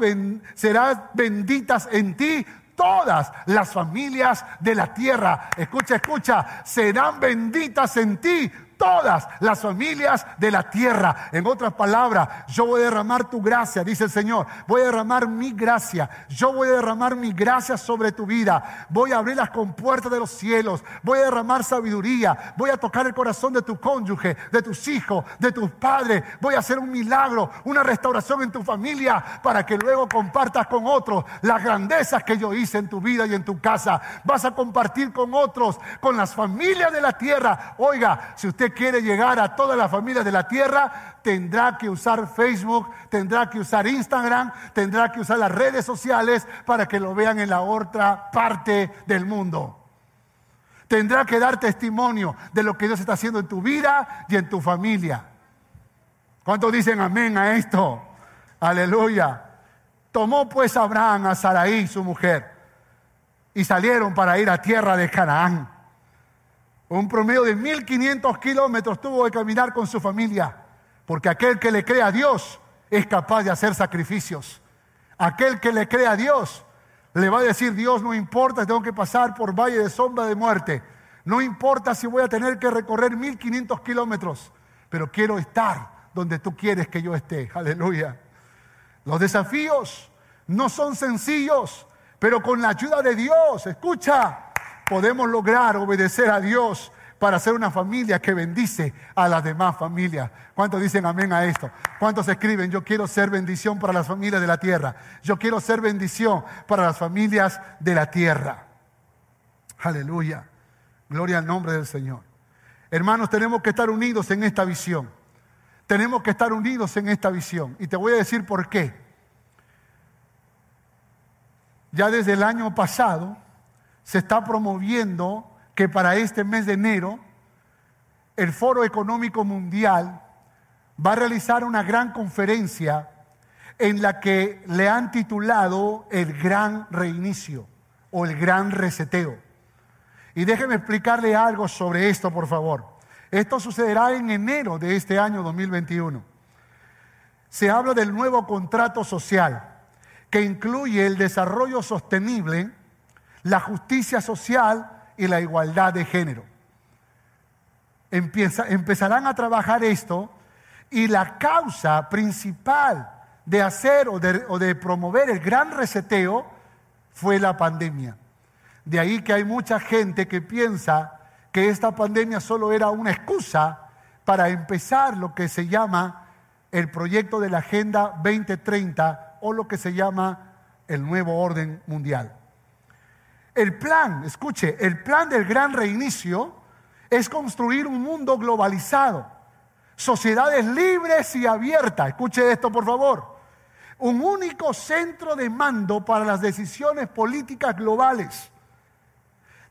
serás benditas en ti todas las familias de la tierra. Escucha, escucha, serán benditas en ti todas las familias de la tierra. En otras palabras, yo voy a derramar tu gracia, dice el Señor. Voy a derramar mi gracia. Yo voy a derramar mi gracia sobre tu vida. Voy a abrir las compuertas de los cielos. Voy a derramar sabiduría. Voy a tocar el corazón de tu cónyuge, de tus hijos, de tus padres. Voy a hacer un milagro, una restauración en tu familia para que luego compartas con otros las grandezas que yo hice en tu vida y en tu casa. Vas a compartir con otros, con las familias de la tierra. Oiga, si usted quiere llegar a todas las familias de la tierra, tendrá que usar Facebook, tendrá que usar Instagram, tendrá que usar las redes sociales para que lo vean en la otra parte del mundo. Tendrá que dar testimonio de lo que Dios está haciendo en tu vida y en tu familia. ¿Cuántos dicen amén a esto? Aleluya. Tomó pues Abraham a Saraí, su mujer, y salieron para ir a tierra de Canaán. Un promedio de 1500 kilómetros tuvo que caminar con su familia, porque aquel que le cree a Dios es capaz de hacer sacrificios. Aquel que le cree a Dios le va a decir, Dios, no importa, tengo que pasar por valle de sombra de muerte. No importa si voy a tener que recorrer 1500 kilómetros, pero quiero estar donde tú quieres que yo esté. Aleluya. Los desafíos no son sencillos, pero con la ayuda de Dios, escucha, podemos lograr obedecer a Dios para ser una familia que bendice a las demás familias. ¿Cuántos dicen amén a esto? ¿Cuántos escriben, yo quiero ser bendición para las familias de la tierra? Yo quiero ser bendición para las familias de la tierra. Aleluya. Gloria al nombre del Señor. Hermanos, tenemos que estar unidos en esta visión. Tenemos que estar unidos en esta visión. Y te voy a decir por qué. Ya desde el año pasado, se está promoviendo que para este mes de enero el Foro Económico Mundial va a realizar una gran conferencia en la que le han titulado el gran reinicio o el gran reseteo. Y déjeme explicarle algo sobre esto, por favor. Esto sucederá en enero de este año 2021. Se habla del nuevo contrato social que incluye el desarrollo sostenible la justicia social y la igualdad de género. empezarán a trabajar esto Y la causa principal de hacer o de, o de promover el gran reseteo fue la pandemia. De ahí que hay mucha gente que piensa que esta pandemia solo era una excusa para empezar lo que se llama el proyecto de la Agenda 2030 o lo que se llama el nuevo orden mundial. El plan, escuche, el plan del gran reinicio es construir un mundo globalizado, sociedades libres y abiertas. Escuche esto, por favor. Un único centro de mando para las decisiones políticas globales.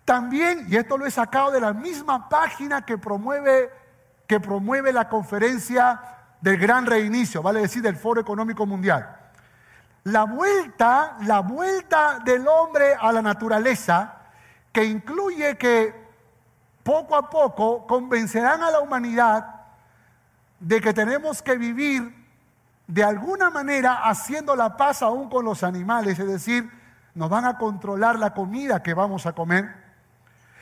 También, y esto lo he sacado de la misma página que promueve, que promueve la conferencia del gran reinicio, vale decir, del Foro Económico Mundial la vuelta, la vuelta del hombre a la naturaleza, que incluye que poco a poco convencerán a la humanidad de que tenemos que vivir de alguna manera haciendo la paz aún con los animales, es decir, nos van a controlar la comida que vamos a comer.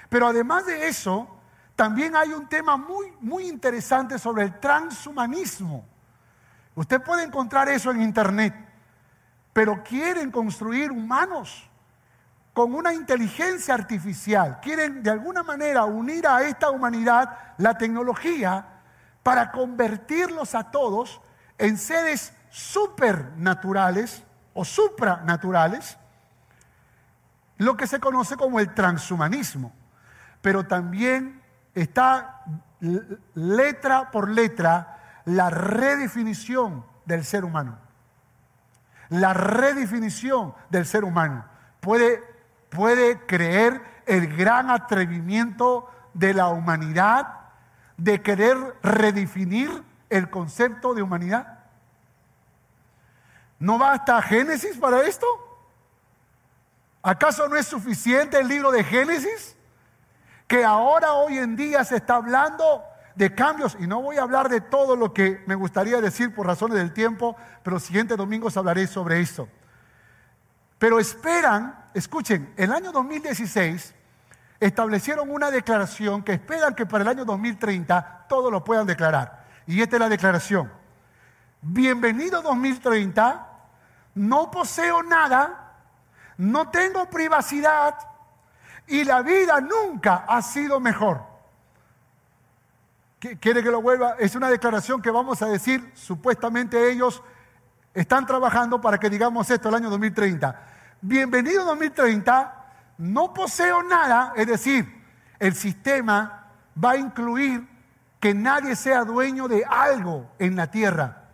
Pero además de eso, también hay un tema muy, muy interesante sobre el transhumanismo. Usted puede encontrar eso en internet pero quieren construir humanos con una inteligencia artificial. Quieren de alguna manera unir a esta humanidad la tecnología para convertirlos a todos en seres supernaturales o supranaturales, lo que se conoce como el transhumanismo. Pero también está letra por letra la redefinición del ser humano la redefinición del ser humano. Puede, puede creer el gran atrevimiento de la humanidad de querer redefinir el concepto de humanidad. ¿No basta Génesis para esto? ¿Acaso no es suficiente el libro de Génesis? Que ahora, hoy en día, se está hablando de cambios, y no voy a hablar de todo lo que me gustaría decir por razones del tiempo, pero los siguientes domingos hablaré sobre eso. Pero esperan, escuchen, el año 2016 establecieron una declaración que esperan que para el año 2030 todos lo puedan declarar. Y esta es la declaración. Bienvenido 2030, no poseo nada, no tengo privacidad y la vida nunca ha sido mejor. ¿Quiere que lo vuelva? Es una declaración que vamos a decir, supuestamente ellos están trabajando para que digamos esto el año 2030. Bienvenido 2030, no poseo nada, es decir, el sistema va a incluir que nadie sea dueño de algo en la tierra.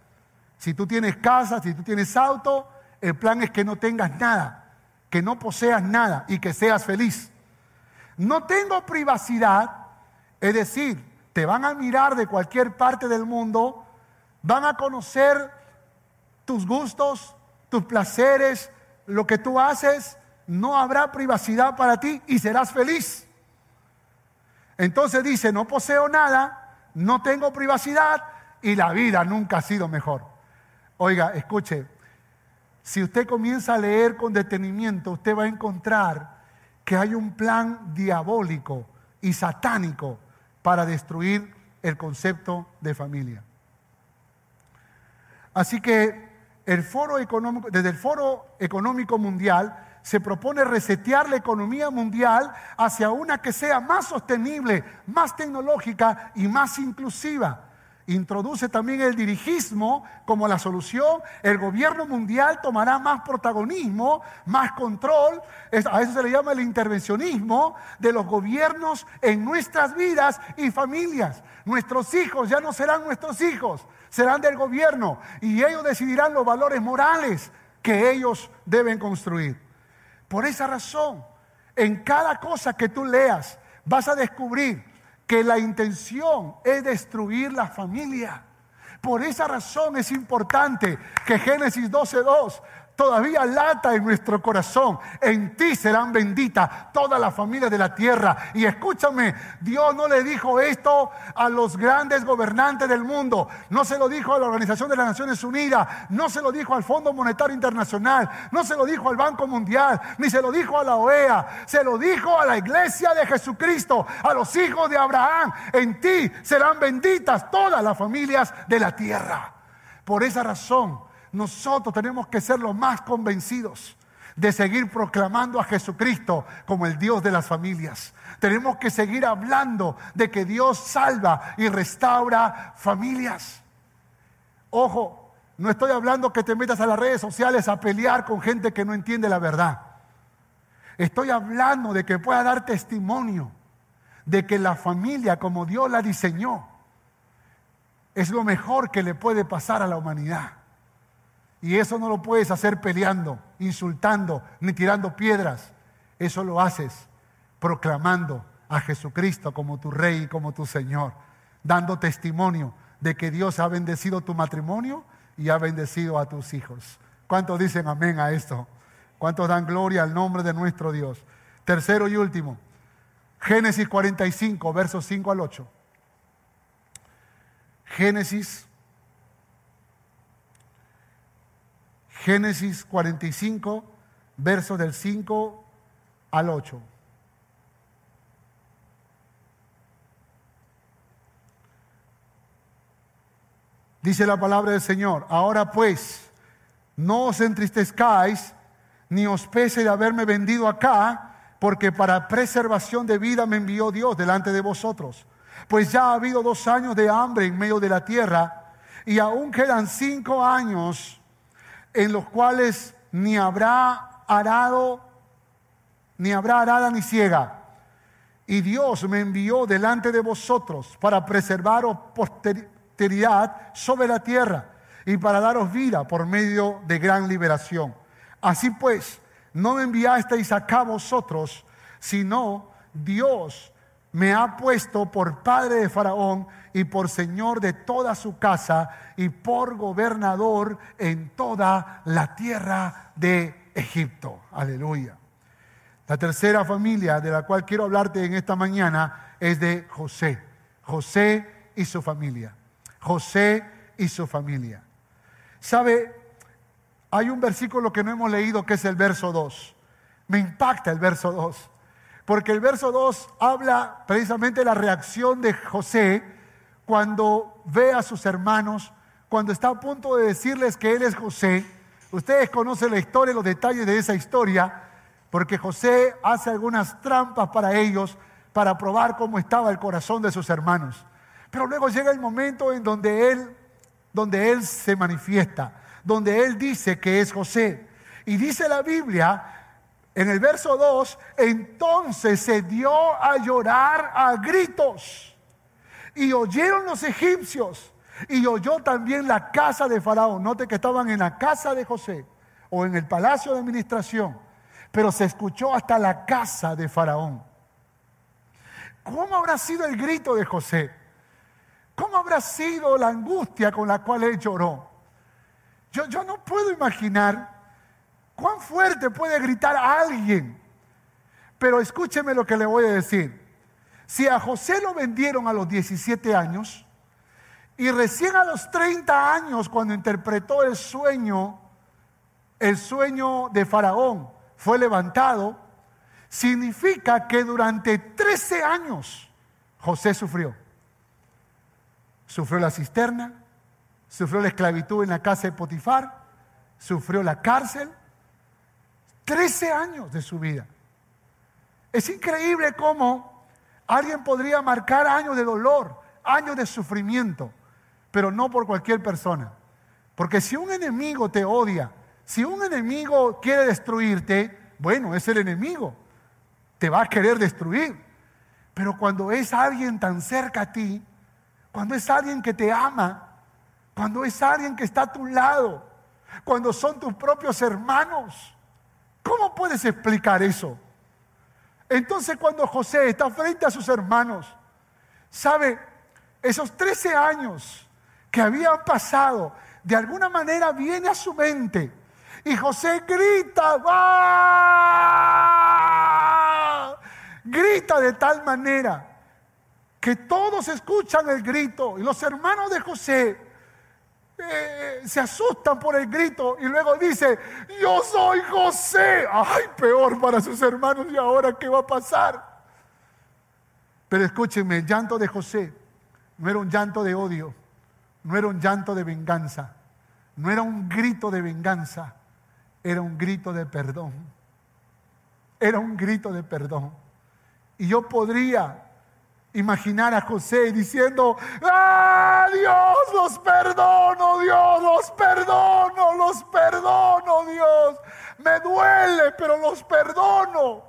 Si tú tienes casa, si tú tienes auto, el plan es que no tengas nada, que no poseas nada y que seas feliz. No tengo privacidad, es decir, te van a mirar de cualquier parte del mundo, van a conocer tus gustos, tus placeres, lo que tú haces, no habrá privacidad para ti y serás feliz. Entonces dice, no poseo nada, no tengo privacidad y la vida nunca ha sido mejor. Oiga, escuche, si usted comienza a leer con detenimiento, usted va a encontrar que hay un plan diabólico y satánico para destruir el concepto de familia. Así que el foro económico, desde el Foro Económico Mundial se propone resetear la economía mundial hacia una que sea más sostenible, más tecnológica y más inclusiva introduce también el dirigismo como la solución, el gobierno mundial tomará más protagonismo, más control, a eso se le llama el intervencionismo de los gobiernos en nuestras vidas y familias. Nuestros hijos ya no serán nuestros hijos, serán del gobierno y ellos decidirán los valores morales que ellos deben construir. Por esa razón, en cada cosa que tú leas, vas a descubrir que la intención es destruir la familia. Por esa razón es importante que Génesis 12.2 todavía lata en nuestro corazón. En ti serán benditas todas las familias de la tierra. Y escúchame, Dios no le dijo esto a los grandes gobernantes del mundo, no se lo dijo a la Organización de las Naciones Unidas, no se lo dijo al Fondo Monetario Internacional, no se lo dijo al Banco Mundial, ni se lo dijo a la OEA, se lo dijo a la iglesia de Jesucristo, a los hijos de Abraham. En ti serán benditas todas las familias de la tierra. Por esa razón, nosotros tenemos que ser los más convencidos de seguir proclamando a Jesucristo como el Dios de las familias. Tenemos que seguir hablando de que Dios salva y restaura familias. Ojo, no estoy hablando que te metas a las redes sociales a pelear con gente que no entiende la verdad. Estoy hablando de que pueda dar testimonio de que la familia como Dios la diseñó es lo mejor que le puede pasar a la humanidad. Y eso no lo puedes hacer peleando, insultando, ni tirando piedras. Eso lo haces proclamando a Jesucristo como tu Rey y como tu Señor, dando testimonio de que Dios ha bendecido tu matrimonio y ha bendecido a tus hijos. ¿Cuántos dicen amén a esto? ¿Cuántos dan gloria al nombre de nuestro Dios? Tercero y último, Génesis 45, versos 5 al 8. Génesis Génesis 45, versos del 5 al 8. Dice la palabra del Señor, ahora pues, no os entristezcáis, ni os pese de haberme vendido acá, porque para preservación de vida me envió Dios delante de vosotros. Pues ya ha habido dos años de hambre en medio de la tierra, y aún quedan cinco años en los cuales ni habrá arado, ni habrá arada ni ciega. Y Dios me envió delante de vosotros para preservaros posteridad sobre la tierra y para daros vida por medio de gran liberación. Así pues, no me enviasteis acá vosotros, sino Dios me ha puesto por padre de Faraón y por señor de toda su casa y por gobernador en toda la tierra de Egipto. Aleluya. La tercera familia de la cual quiero hablarte en esta mañana es de José. José y su familia. José y su familia. ¿Sabe? Hay un versículo que no hemos leído que es el verso 2. Me impacta el verso 2. Porque el verso 2 habla precisamente de la reacción de José cuando ve a sus hermanos, cuando está a punto de decirles que él es José. Ustedes conocen la historia y los detalles de esa historia, porque José hace algunas trampas para ellos para probar cómo estaba el corazón de sus hermanos. Pero luego llega el momento en donde él, donde él se manifiesta, donde él dice que es José. Y dice la Biblia en el verso 2, entonces se dio a llorar a gritos. Y oyeron los egipcios y oyó también la casa de Faraón. Note que estaban en la casa de José o en el palacio de administración, pero se escuchó hasta la casa de Faraón. ¿Cómo habrá sido el grito de José? ¿Cómo habrá sido la angustia con la cual él lloró? Yo, yo no puedo imaginar cuán fuerte puede gritar a alguien. Pero escúcheme lo que le voy a decir. Si a José lo vendieron a los 17 años y recién a los 30 años cuando interpretó el sueño, el sueño de Faraón fue levantado, significa que durante 13 años José sufrió. Sufrió la cisterna, sufrió la esclavitud en la casa de Potifar, sufrió la cárcel, 13 años de su vida. Es increíble cómo Alguien podría marcar años de dolor, años de sufrimiento, pero no por cualquier persona. Porque si un enemigo te odia, si un enemigo quiere destruirte, bueno, es el enemigo. Te va a querer destruir. Pero cuando es alguien tan cerca a ti, cuando es alguien que te ama, cuando es alguien que está a tu lado, cuando son tus propios hermanos, ¿cómo puedes explicar eso? Entonces cuando José está frente a sus hermanos, sabe, esos 13 años que habían pasado, de alguna manera viene a su mente Y José grita, grita de tal manera que todos escuchan el grito y los hermanos de José eh, se asustan por el grito y luego dice, yo soy José. Ay, peor para sus hermanos y ahora qué va a pasar. Pero escúchenme, el llanto de José no era un llanto de odio, no era un llanto de venganza, no era un grito de venganza, era un grito de perdón. Era un grito de perdón. Y yo podría imaginar a José diciendo, ¡Ah, Dios, los perdono, Dios, los perdono, los perdono, Dios! Me duele, pero los perdono.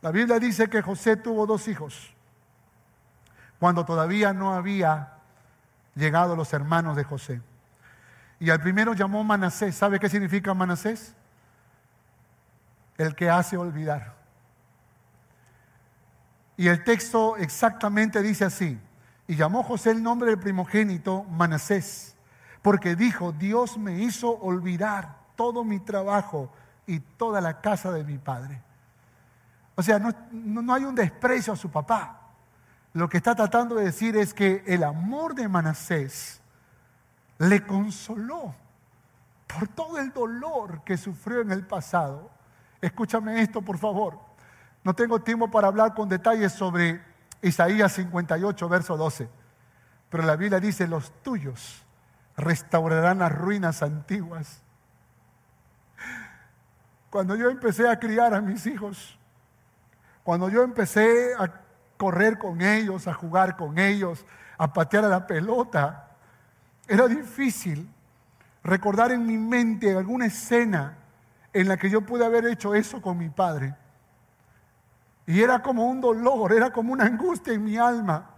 La Biblia dice que José tuvo dos hijos cuando todavía no había llegado los hermanos de José. Y al primero llamó Manasés. ¿Sabe qué significa Manasés? El que hace olvidar. Y el texto exactamente dice así. Y llamó José el nombre del primogénito Manasés, porque dijo, Dios me hizo olvidar todo mi trabajo y toda la casa de mi padre. O sea, no, no hay un desprecio a su papá lo que está tratando de decir es que el amor de Manasés le consoló por todo el dolor que sufrió en el pasado. Escúchame esto, por favor. No tengo tiempo para hablar con detalles sobre Isaías 58, verso 12. Pero la Biblia dice, los tuyos restaurarán las ruinas antiguas. Cuando yo empecé a criar a mis hijos, cuando yo empecé a correr con ellos, a jugar con ellos, a patear a la pelota. Era difícil recordar en mi mente alguna escena en la que yo pude haber hecho eso con mi padre. Y era como un dolor, era como una angustia en mi alma,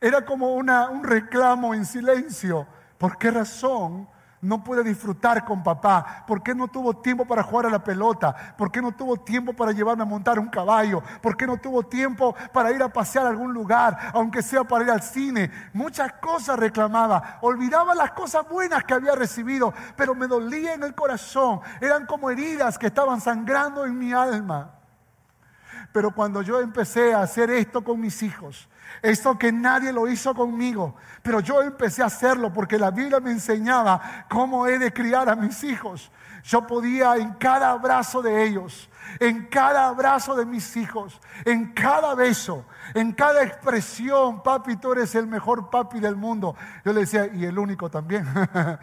era como una, un reclamo en silencio. ¿Por qué razón no pude disfrutar con papá? ¿Por qué no tuvo tiempo para jugar a la pelota? ¿Por qué no tuvo tiempo para llevarme a montar un caballo? ¿Por qué no tuvo tiempo para ir a pasear a algún lugar, aunque sea para ir al cine? Muchas cosas reclamaba. Olvidaba las cosas buenas que había recibido, pero me dolía en el corazón. Eran como heridas que estaban sangrando en mi alma. Pero cuando yo empecé a hacer esto con mis hijos, esto que nadie lo hizo conmigo, pero yo empecé a hacerlo porque la Biblia me enseñaba cómo he de criar a mis hijos. Yo podía en cada abrazo de ellos, en cada abrazo de mis hijos, en cada beso, en cada expresión, papi, tú eres el mejor papi del mundo. Yo le decía, y el único también.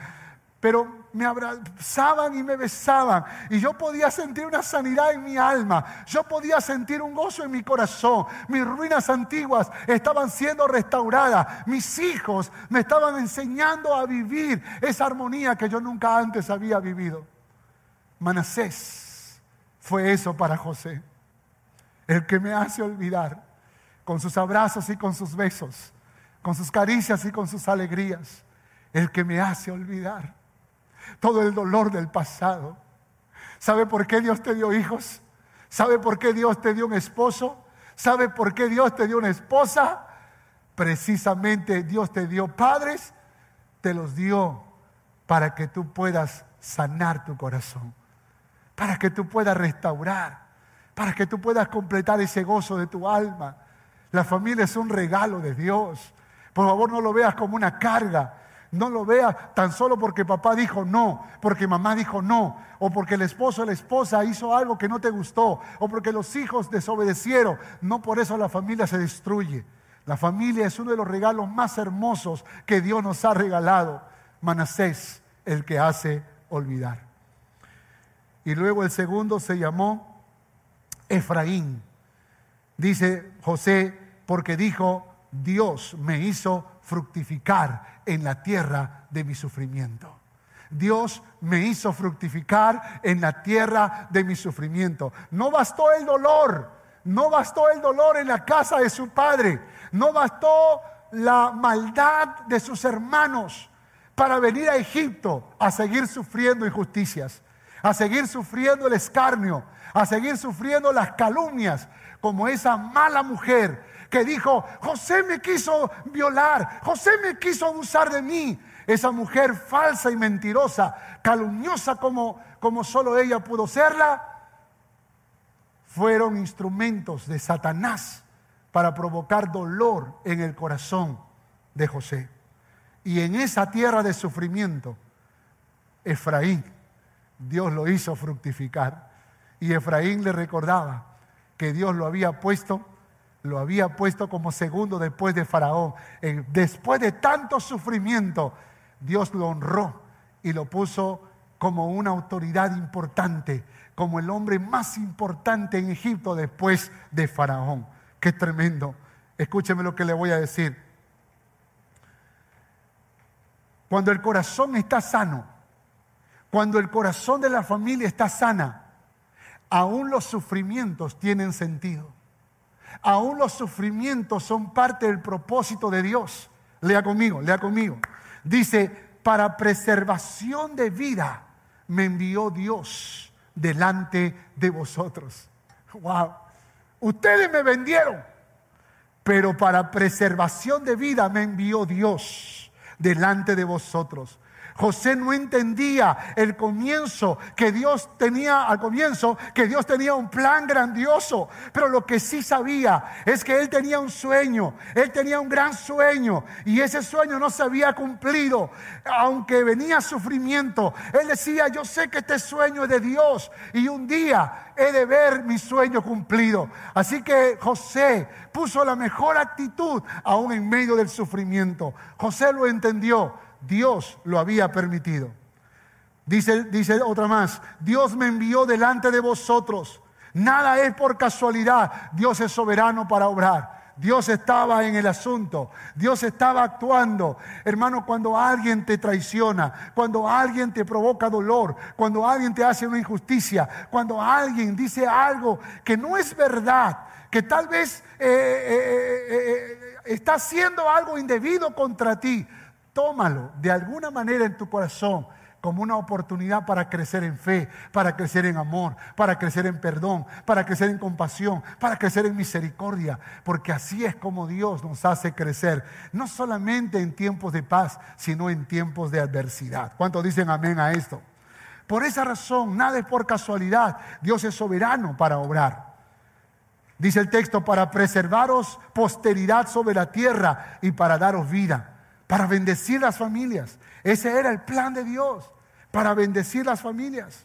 pero me abrazaban y me besaban y yo podía sentir una sanidad en mi alma, yo podía sentir un gozo en mi corazón, mis ruinas antiguas estaban siendo restauradas, mis hijos me estaban enseñando a vivir esa armonía que yo nunca antes había vivido. Manasés fue eso para José, el que me hace olvidar con sus abrazos y con sus besos, con sus caricias y con sus alegrías, el que me hace olvidar todo el dolor del pasado. ¿Sabe por qué Dios te dio hijos? ¿Sabe por qué Dios te dio un esposo? ¿Sabe por qué Dios te dio una esposa? Precisamente Dios te dio padres, te los dio para que tú puedas sanar tu corazón, para que tú puedas restaurar, para que tú puedas completar ese gozo de tu alma. La familia es un regalo de Dios. Por favor, no lo veas como una carga, no lo vea tan solo porque papá dijo no, porque mamá dijo no, o porque el esposo o la esposa hizo algo que no te gustó, o porque los hijos desobedecieron. No por eso la familia se destruye. La familia es uno de los regalos más hermosos que Dios nos ha regalado. Manasés, el que hace olvidar. Y luego el segundo se llamó Efraín. Dice José, porque dijo, Dios me hizo fructificar en la tierra de mi sufrimiento. Dios me hizo fructificar en la tierra de mi sufrimiento. No bastó el dolor, no bastó el dolor en la casa de su padre, no bastó la maldad de sus hermanos para venir a Egipto a seguir sufriendo injusticias, a seguir sufriendo el escarnio, a seguir sufriendo las calumnias, como esa mala mujer que dijo, José me quiso violar, José me quiso abusar de mí. esa mujer falsa y mentirosa, calumniosa como, como solo ella pudo serla, fueron instrumentos de Satanás para provocar dolor en el corazón de José. Y en esa tierra de sufrimiento, Efraín, Dios lo hizo fructificar. Y Efraín le recordaba que Dios lo había puesto, lo había puesto como segundo después de Faraón. Después de tanto sufrimiento, Dios lo honró y lo puso como una autoridad importante, como el hombre más importante en Egipto después de Faraón. Qué tremendo. Escúcheme lo que le voy a decir. Cuando el corazón está sano, cuando el corazón de la familia está sana, aún los sufrimientos tienen sentido. Aún los sufrimientos son parte del propósito de Dios. Lea conmigo, lea conmigo. Dice, para preservación de vida me envió Dios delante de vosotros. Wow. Ustedes me vendieron, pero para preservación de vida me envió Dios delante de vosotros. José no entendía el comienzo que Dios tenía al comienzo, que Dios tenía un plan grandioso, pero lo que sí sabía es que él tenía un sueño, él tenía un gran sueño y ese sueño no se había cumplido, aunque venía sufrimiento. Él decía, yo sé que este sueño es de Dios y un día he de ver mi sueño cumplido. Así que José puso la mejor actitud aún en medio del sufrimiento. José lo entendió. Dios lo había permitido. Dice, dice otra más, Dios me envió delante de vosotros. Nada es por casualidad. Dios es soberano para obrar. Dios estaba en el asunto, Dios estaba actuando. Hermano, cuando alguien te traiciona, cuando alguien te provoca dolor, cuando alguien te hace una injusticia, cuando alguien dice algo que no es verdad, que tal vez eh, eh, eh, está haciendo algo indebido contra ti, Tómalo de alguna manera en tu corazón como una oportunidad para crecer en fe, para crecer en amor, para crecer en perdón, para crecer en compasión, para crecer en misericordia, porque así es como Dios nos hace crecer, no solamente en tiempos de paz, sino en tiempos de adversidad. ¿Cuántos dicen amén a esto? Por esa razón, nada es por casualidad, Dios es soberano para obrar. Dice el texto, para preservaros posteridad sobre la tierra y para daros vida para bendecir las familias. Ese era el plan de Dios, para bendecir las familias.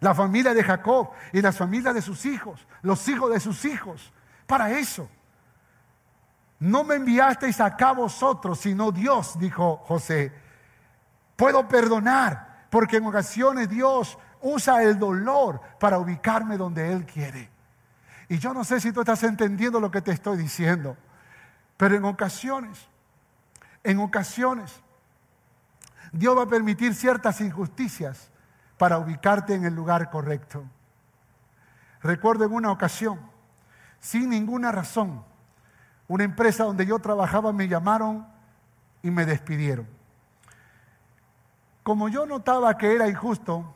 La familia de Jacob y las familias de sus hijos, los hijos de sus hijos, para eso. No me enviasteis acá vosotros, sino Dios, dijo José. Puedo perdonar, porque en ocasiones Dios usa el dolor para ubicarme donde Él quiere. Y yo no sé si tú estás entendiendo lo que te estoy diciendo, pero en ocasiones en ocasiones, Dios va a permitir ciertas injusticias para ubicarte en el lugar correcto. Recuerdo en una ocasión, sin ninguna razón, una empresa donde yo trabajaba me llamaron y me despidieron. Como yo notaba que era injusto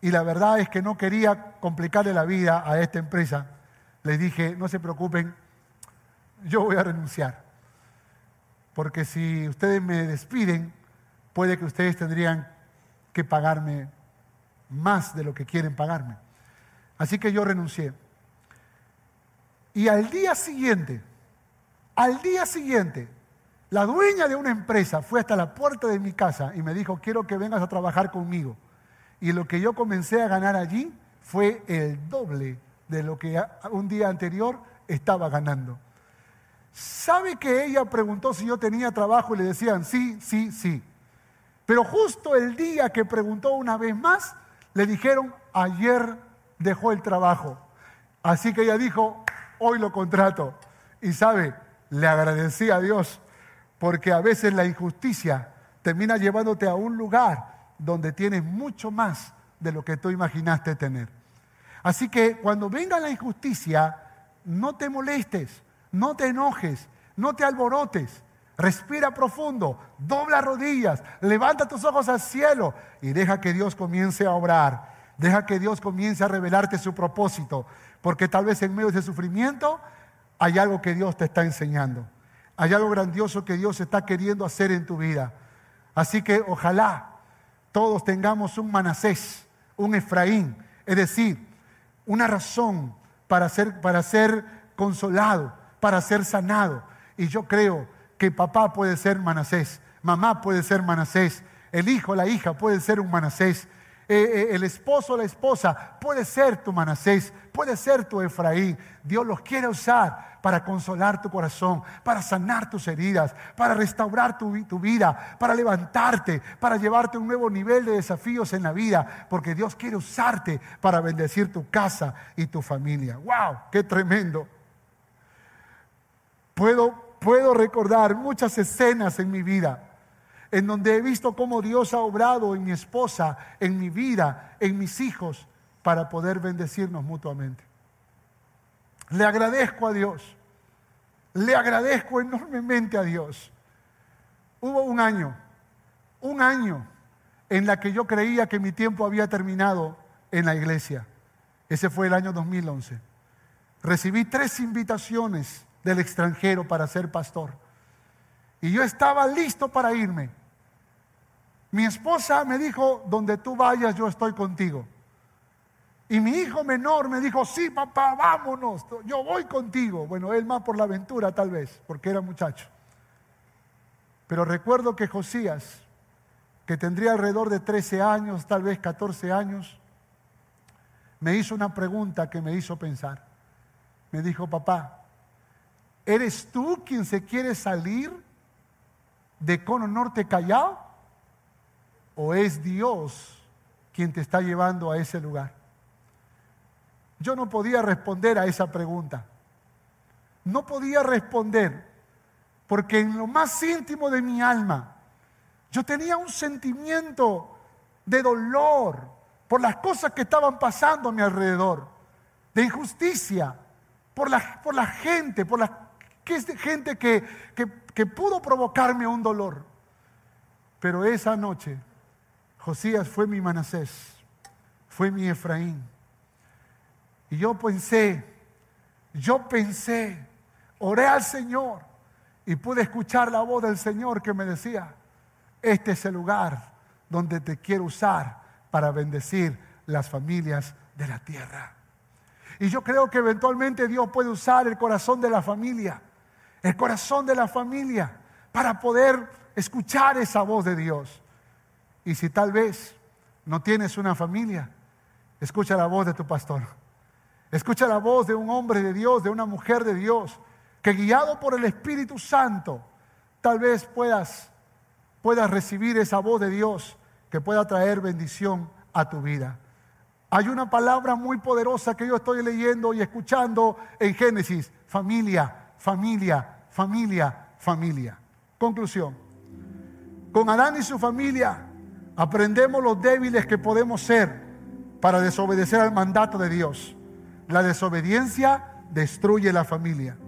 y la verdad es que no quería complicarle la vida a esta empresa, les dije, no se preocupen, yo voy a renunciar porque si ustedes me despiden, puede que ustedes tendrían que pagarme más de lo que quieren pagarme. Así que yo renuncié. Y al día siguiente, al día siguiente, la dueña de una empresa fue hasta la puerta de mi casa y me dijo, quiero que vengas a trabajar conmigo. Y lo que yo comencé a ganar allí fue el doble de lo que un día anterior estaba ganando. ¿Sabe que ella preguntó si yo tenía trabajo y le decían sí, sí, sí? Pero justo el día que preguntó una vez más, le dijeron, ayer dejó el trabajo. Así que ella dijo, hoy lo contrato. Y sabe, le agradecí a Dios, porque a veces la injusticia termina llevándote a un lugar donde tienes mucho más de lo que tú imaginaste tener. Así que cuando venga la injusticia, no te molestes no te enojes, no te alborotes. Respira profundo, dobla rodillas, levanta tus ojos al cielo y deja que Dios comience a obrar. Deja que Dios comience a revelarte su propósito, porque tal vez en medio de sufrimiento hay algo que Dios te está enseñando. Hay algo grandioso que Dios está queriendo hacer en tu vida. Así que ojalá todos tengamos un Manasés, un Efraín, es decir, una razón para ser, para ser consolado, para ser sanado. Y yo creo que papá puede ser Manasés, mamá puede ser Manasés, el hijo, la hija puede ser un Manasés. Eh, eh, el esposo la esposa puede ser tu Manasés, puede ser tu Efraín. Dios los quiere usar para consolar tu corazón, para sanar tus heridas, para restaurar tu, tu vida, para levantarte, para llevarte a un nuevo nivel de desafíos en la vida, porque Dios quiere usarte para bendecir tu casa y tu familia. ¡Wow! ¡Qué tremendo! Puedo, puedo recordar muchas escenas en mi vida en donde he visto cómo Dios ha obrado en mi esposa, en mi vida, en mis hijos, para poder bendecirnos mutuamente. Le agradezco a Dios, le agradezco enormemente a Dios. Hubo un año, un año en la que yo creía que mi tiempo había terminado en la iglesia. Ese fue el año 2011. Recibí tres invitaciones del extranjero para ser pastor. Y yo estaba listo para irme. Mi esposa me dijo, donde tú vayas, yo estoy contigo. Y mi hijo menor me dijo, sí, papá, vámonos, yo voy contigo. Bueno, él más por la aventura tal vez, porque era muchacho. Pero recuerdo que Josías, que tendría alrededor de 13 años, tal vez 14 años, me hizo una pregunta que me hizo pensar. Me dijo, papá, ¿eres tú quien se quiere salir de Cono Norte Callao? o es Dios quien te está llevando a ese lugar? Yo no podía responder a esa pregunta. No podía responder porque en lo más íntimo de mi alma yo tenía un sentimiento de dolor por las cosas que estaban pasando a mi alrededor, de injusticia, por la, por la gente, por la gente que, que pudo provocarme un dolor. Pero esa noche Josías fue mi Manasés, fue mi Efraín. Y yo pensé, yo pensé, oré al Señor y pude escuchar la voz del Señor que me decía, este es el lugar donde te quiero usar para bendecir las familias de la tierra. Y yo creo que eventualmente Dios puede usar el corazón de la familia, el corazón de la familia, para poder escuchar esa voz de Dios. Y si tal vez no tienes una familia, escucha la voz de tu pastor. Escucha la voz de un hombre de Dios, de una mujer de Dios, que guiado por el Espíritu Santo, tal vez puedas, puedas recibir esa voz de Dios que pueda traer bendición a tu vida. Hay una palabra muy poderosa que yo estoy leyendo y escuchando en Génesis. Familia, familia, familia, familia. Conclusión. Con Adán y su familia Aprendemos los débiles que podemos ser para desobedecer al mandato de Dios. La desobediencia destruye la familia.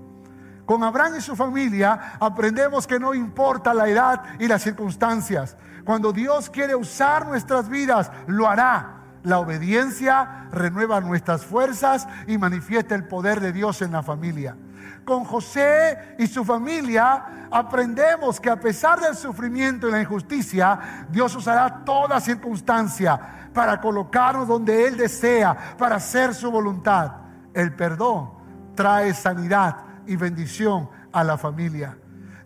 Con Abraham y su familia aprendemos que no importa la edad y las circunstancias. Cuando Dios quiere usar nuestras vidas, lo hará. La obediencia renueva nuestras fuerzas y manifiesta el poder de Dios en la familia con José y su familia, aprendemos que a pesar del sufrimiento y la injusticia, Dios usará toda circunstancia para colocarnos donde Él desea, para hacer su voluntad. El perdón trae sanidad y bendición a la familia.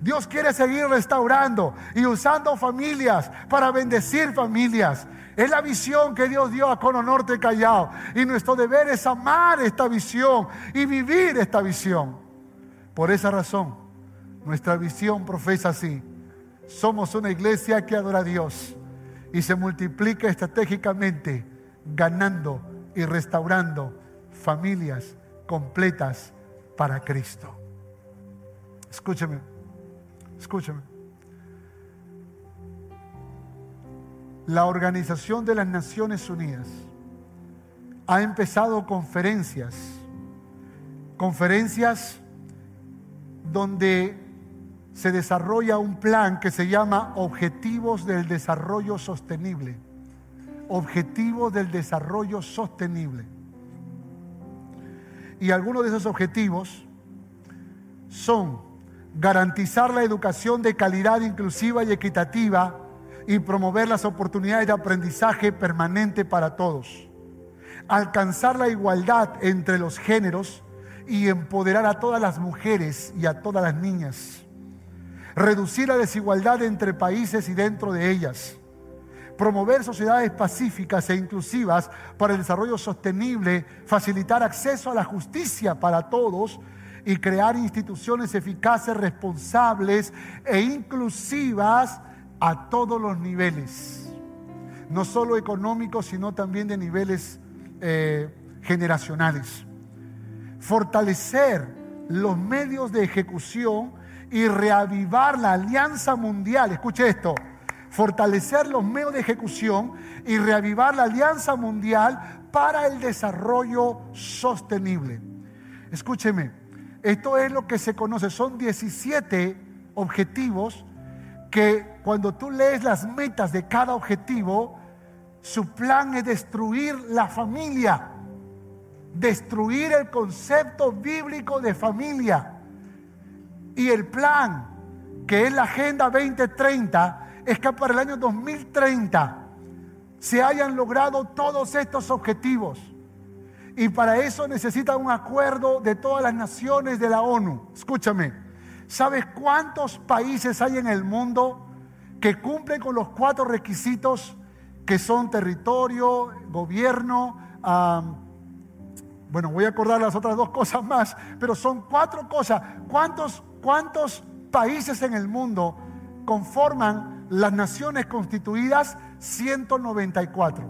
Dios quiere seguir restaurando y usando familias para bendecir familias. Es la visión que Dios dio a Cono Norte Callao. Y nuestro deber es amar esta visión y vivir esta visión. Por esa razón, nuestra visión profesa así. Somos una iglesia que adora a Dios y se multiplica estratégicamente ganando y restaurando familias completas para Cristo. Escúcheme, escúcheme. La Organización de las Naciones Unidas ha empezado conferencias, conferencias donde se desarrolla un plan que se llama Objetivos del Desarrollo Sostenible. Objetivos del Desarrollo Sostenible. Y algunos de esos objetivos son garantizar la educación de calidad inclusiva y equitativa y promover las oportunidades de aprendizaje permanente para todos. Alcanzar la igualdad entre los géneros y empoderar a todas las mujeres y a todas las niñas. Reducir la desigualdad entre países y dentro de ellas. Promover sociedades pacíficas e inclusivas para el desarrollo sostenible, facilitar acceso a la justicia para todos y crear instituciones eficaces, responsables e inclusivas a todos los niveles, no solo económicos, sino también de niveles eh, generacionales. Fortalecer los medios de ejecución y reavivar la alianza mundial. Escuche esto. Fortalecer los medios de ejecución y reavivar la alianza mundial para el desarrollo sostenible. Escúcheme, esto es lo que se conoce, son 17 objetivos que cuando tú lees las metas de cada objetivo, su plan es destruir la familia, destruir el concepto bíblico de familia. Y el plan, que es la Agenda 2030, es que para el año 2030 se hayan logrado todos estos objetivos. Y para eso necesita un acuerdo de todas las naciones de la ONU. Escúchame, ¿sabes cuántos países hay en el mundo que cumplen con los cuatro requisitos que son territorio, gobierno, bueno, voy a acordar las otras dos cosas más, pero son cuatro cosas. ¿Cuántos, cuántos países en el mundo conforman las naciones constituidas? 194.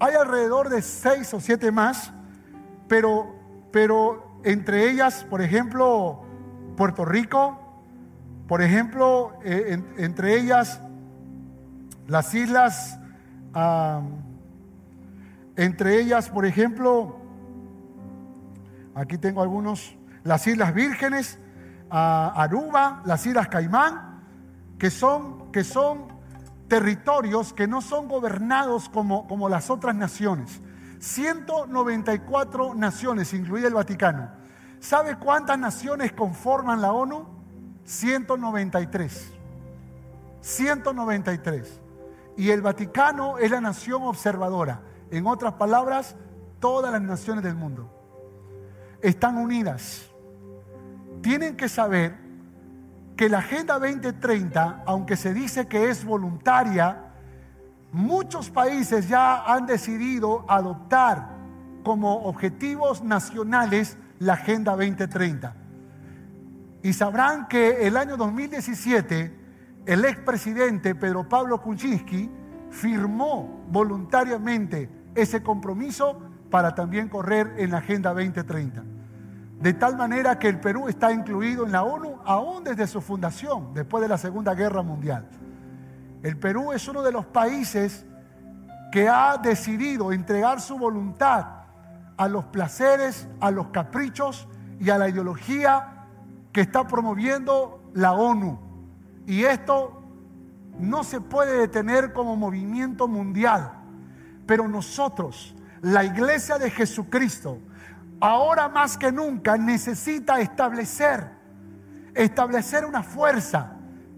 Hay alrededor de seis o siete más pero, pero entre ellas, por ejemplo, Puerto Rico, por ejemplo, eh, entre ellas las islas, entre ellas, por ejemplo, aquí tengo algunos, las Islas Vírgenes, Aruba, las Islas Caimán, que son, que son territorios que no son gobernados como, como las otras naciones. 194 naciones, incluida el Vaticano. ¿Sabe cuántas naciones conforman la ONU? 193. 193. Y el Vaticano es la nación observadora. En otras palabras, todas las naciones del mundo están unidas. Tienen que saber que la Agenda 2030, aunque se dice que es voluntaria, Muchos países ya han decidido adoptar como objetivos nacionales la Agenda 2030. Y sabrán que el año 2017 el expresidente Pedro Pablo Kuczynski firmó voluntariamente ese compromiso para también correr en la Agenda 2030. De tal manera que el Perú está incluido en la ONU aún desde su fundación, después de la Segunda Guerra Mundial. El Perú es uno de los países que ha decidido entregar su voluntad a los placeres, a los caprichos y a la ideología que está promoviendo la ONU. Y esto no se puede detener como movimiento mundial. Pero nosotros, la iglesia de Jesucristo, ahora más que nunca necesita establecer, establecer una fuerza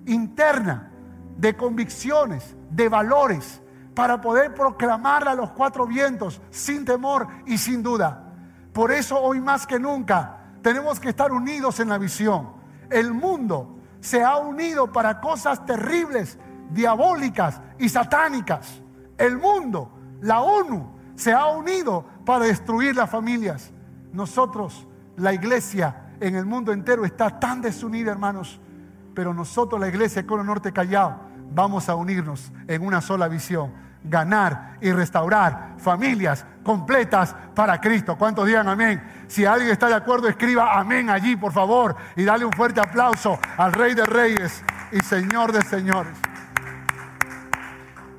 interna de convicciones, de valores, para poder proclamarla a los cuatro vientos sin temor y sin duda. Por eso hoy más que nunca tenemos que estar unidos en la visión. El mundo se ha unido para cosas terribles, diabólicas y satánicas. El mundo, la ONU, se ha unido para destruir las familias. Nosotros, la iglesia en el mundo entero está tan desunida, hermanos, pero nosotros, la iglesia de Cono Norte Callao, vamos a unirnos en una sola visión, ganar y restaurar familias completas para Cristo. ¿Cuántos digan amén? Si alguien está de acuerdo, escriba amén allí, por favor, y dale un fuerte aplauso al Rey de Reyes y Señor de Señores.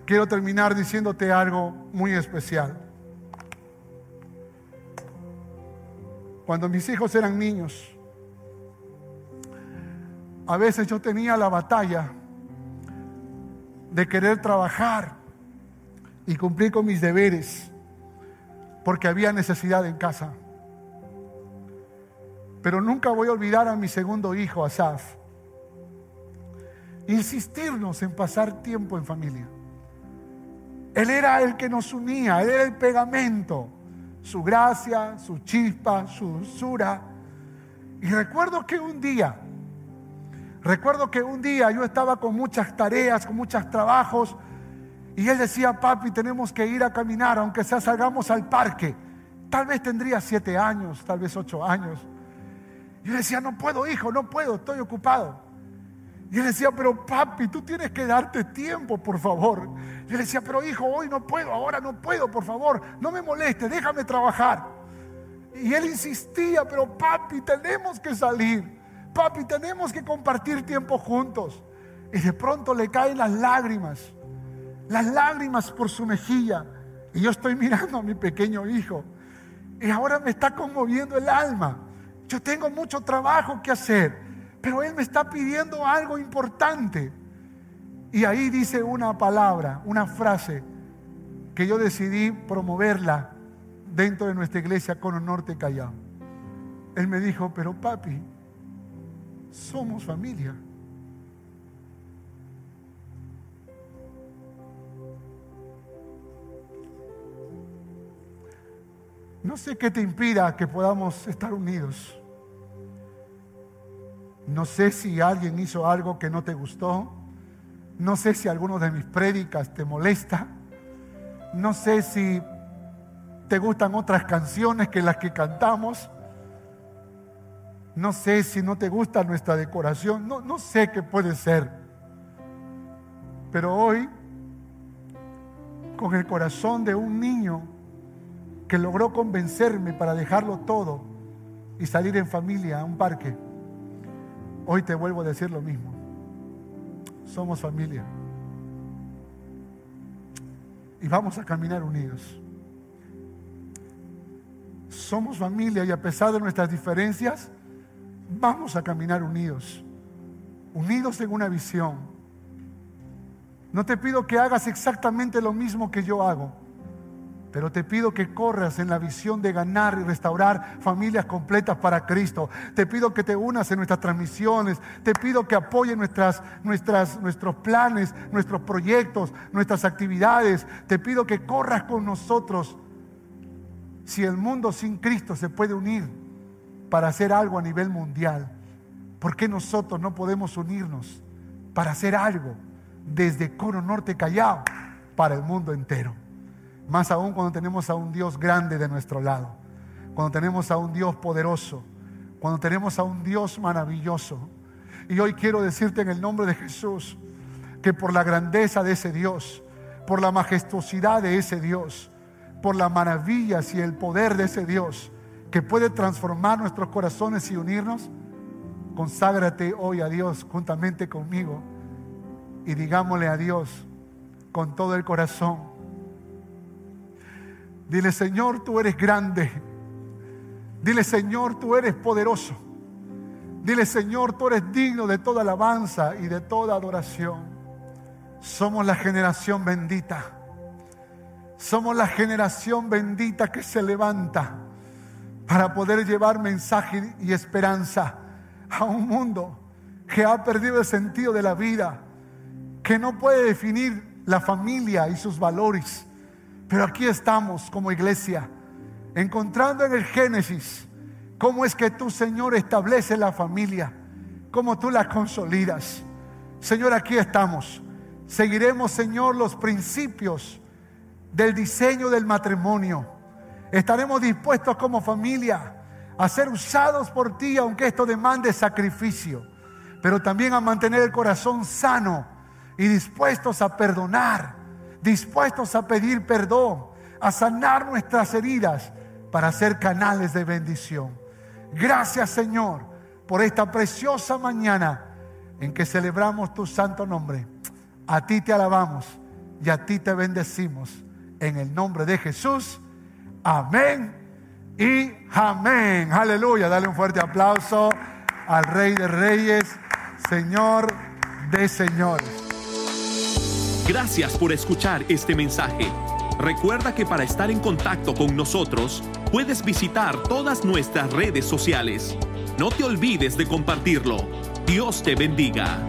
Quiero terminar diciéndote algo muy especial. Cuando mis hijos eran niños, a veces yo tenía la batalla de querer trabajar y cumplir con mis deberes, porque había necesidad en casa. Pero nunca voy a olvidar a mi segundo hijo, Asaf, insistirnos en pasar tiempo en familia. Él era el que nos unía, Él era el pegamento, su gracia, su chispa, su dulzura. Y recuerdo que un día, recuerdo que un día yo estaba con muchas tareas, con muchos trabajos, y él decía, papi, tenemos que ir a caminar, aunque sea salgamos al parque. Tal vez tendría siete años, tal vez ocho años. Yo decía, no puedo, hijo, no puedo, estoy ocupado. Y él decía, pero papi, tú tienes que darte tiempo, por favor. Y él decía, pero hijo, hoy no puedo, ahora no puedo, por favor, no me moleste, déjame trabajar. Y él insistía, pero papi, tenemos que salir. Papi, tenemos que compartir tiempo juntos. Y de pronto le caen las lágrimas, las lágrimas por su mejilla. Y yo estoy mirando a mi pequeño hijo. Y ahora me está conmoviendo el alma. Yo tengo mucho trabajo que hacer. Pero Él me está pidiendo algo importante. Y ahí dice una palabra, una frase que yo decidí promoverla dentro de nuestra iglesia con Norte Callao. Él me dijo, pero papi, somos familia. No sé qué te impida que podamos estar unidos. No sé si alguien hizo algo que no te gustó. No sé si alguno de mis prédicas te molesta. No sé si te gustan otras canciones que las que cantamos. No sé si no te gusta nuestra decoración. No, no sé qué puede ser. Pero hoy, con el corazón de un niño que logró convencerme para dejarlo todo y salir en familia a un parque, Hoy te vuelvo a decir lo mismo. Somos familia. Y vamos a caminar unidos. Somos familia y a pesar de nuestras diferencias, vamos a caminar unidos. Unidos en una visión. No te pido que hagas exactamente lo mismo que yo hago pero te pido que corras en la visión de ganar y restaurar familias completas para Cristo. Te pido que te unas en nuestras transmisiones. Te pido que apoyen nuestras, nuestras, nuestros planes, nuestros proyectos, nuestras actividades. Te pido que corras con nosotros. Si el mundo sin Cristo se puede unir para hacer algo a nivel mundial, ¿por qué nosotros no podemos unirnos para hacer algo desde Coro Norte Callao para el mundo entero? Más aún cuando tenemos a un Dios grande de nuestro lado, cuando tenemos a un Dios poderoso, cuando tenemos a un Dios maravilloso. Y hoy quiero decirte en el nombre de Jesús que por la grandeza de ese Dios, por la majestuosidad de ese Dios, por las maravillas y el poder de ese Dios que puede transformar nuestros corazones y unirnos, conságrate hoy a Dios juntamente conmigo y digámosle a Dios con todo el corazón, Dile, Señor, tú eres grande. Dile, Señor, tú eres poderoso. Dile, Señor, tú eres digno de toda alabanza y de toda adoración. Somos la generación bendita. Somos la generación bendita que se levanta para poder llevar mensaje y esperanza a un mundo que ha perdido el sentido de la vida, que no puede definir la familia y sus valores pero aquí estamos como iglesia, encontrando en el Génesis cómo es que tú, Señor, estableces la familia, cómo tú la consolidas. Señor, aquí estamos. Seguiremos, Señor, los principios del diseño del matrimonio. Estaremos dispuestos como familia a ser usados por ti, aunque esto demande sacrificio, pero también a mantener el corazón sano y dispuestos a perdonar dispuestos a pedir perdón, a sanar nuestras heridas para ser canales de bendición. Gracias Señor por esta preciosa mañana en que celebramos tu santo nombre. A ti te alabamos y a ti te bendecimos. En el nombre de Jesús. Amén y amén. Aleluya. Dale un fuerte aplauso al Rey de Reyes, Señor de Señores. Gracias por escuchar este mensaje. Recuerda que para estar en contacto con nosotros, puedes visitar todas nuestras redes sociales. No te olvides de compartirlo. Dios te bendiga.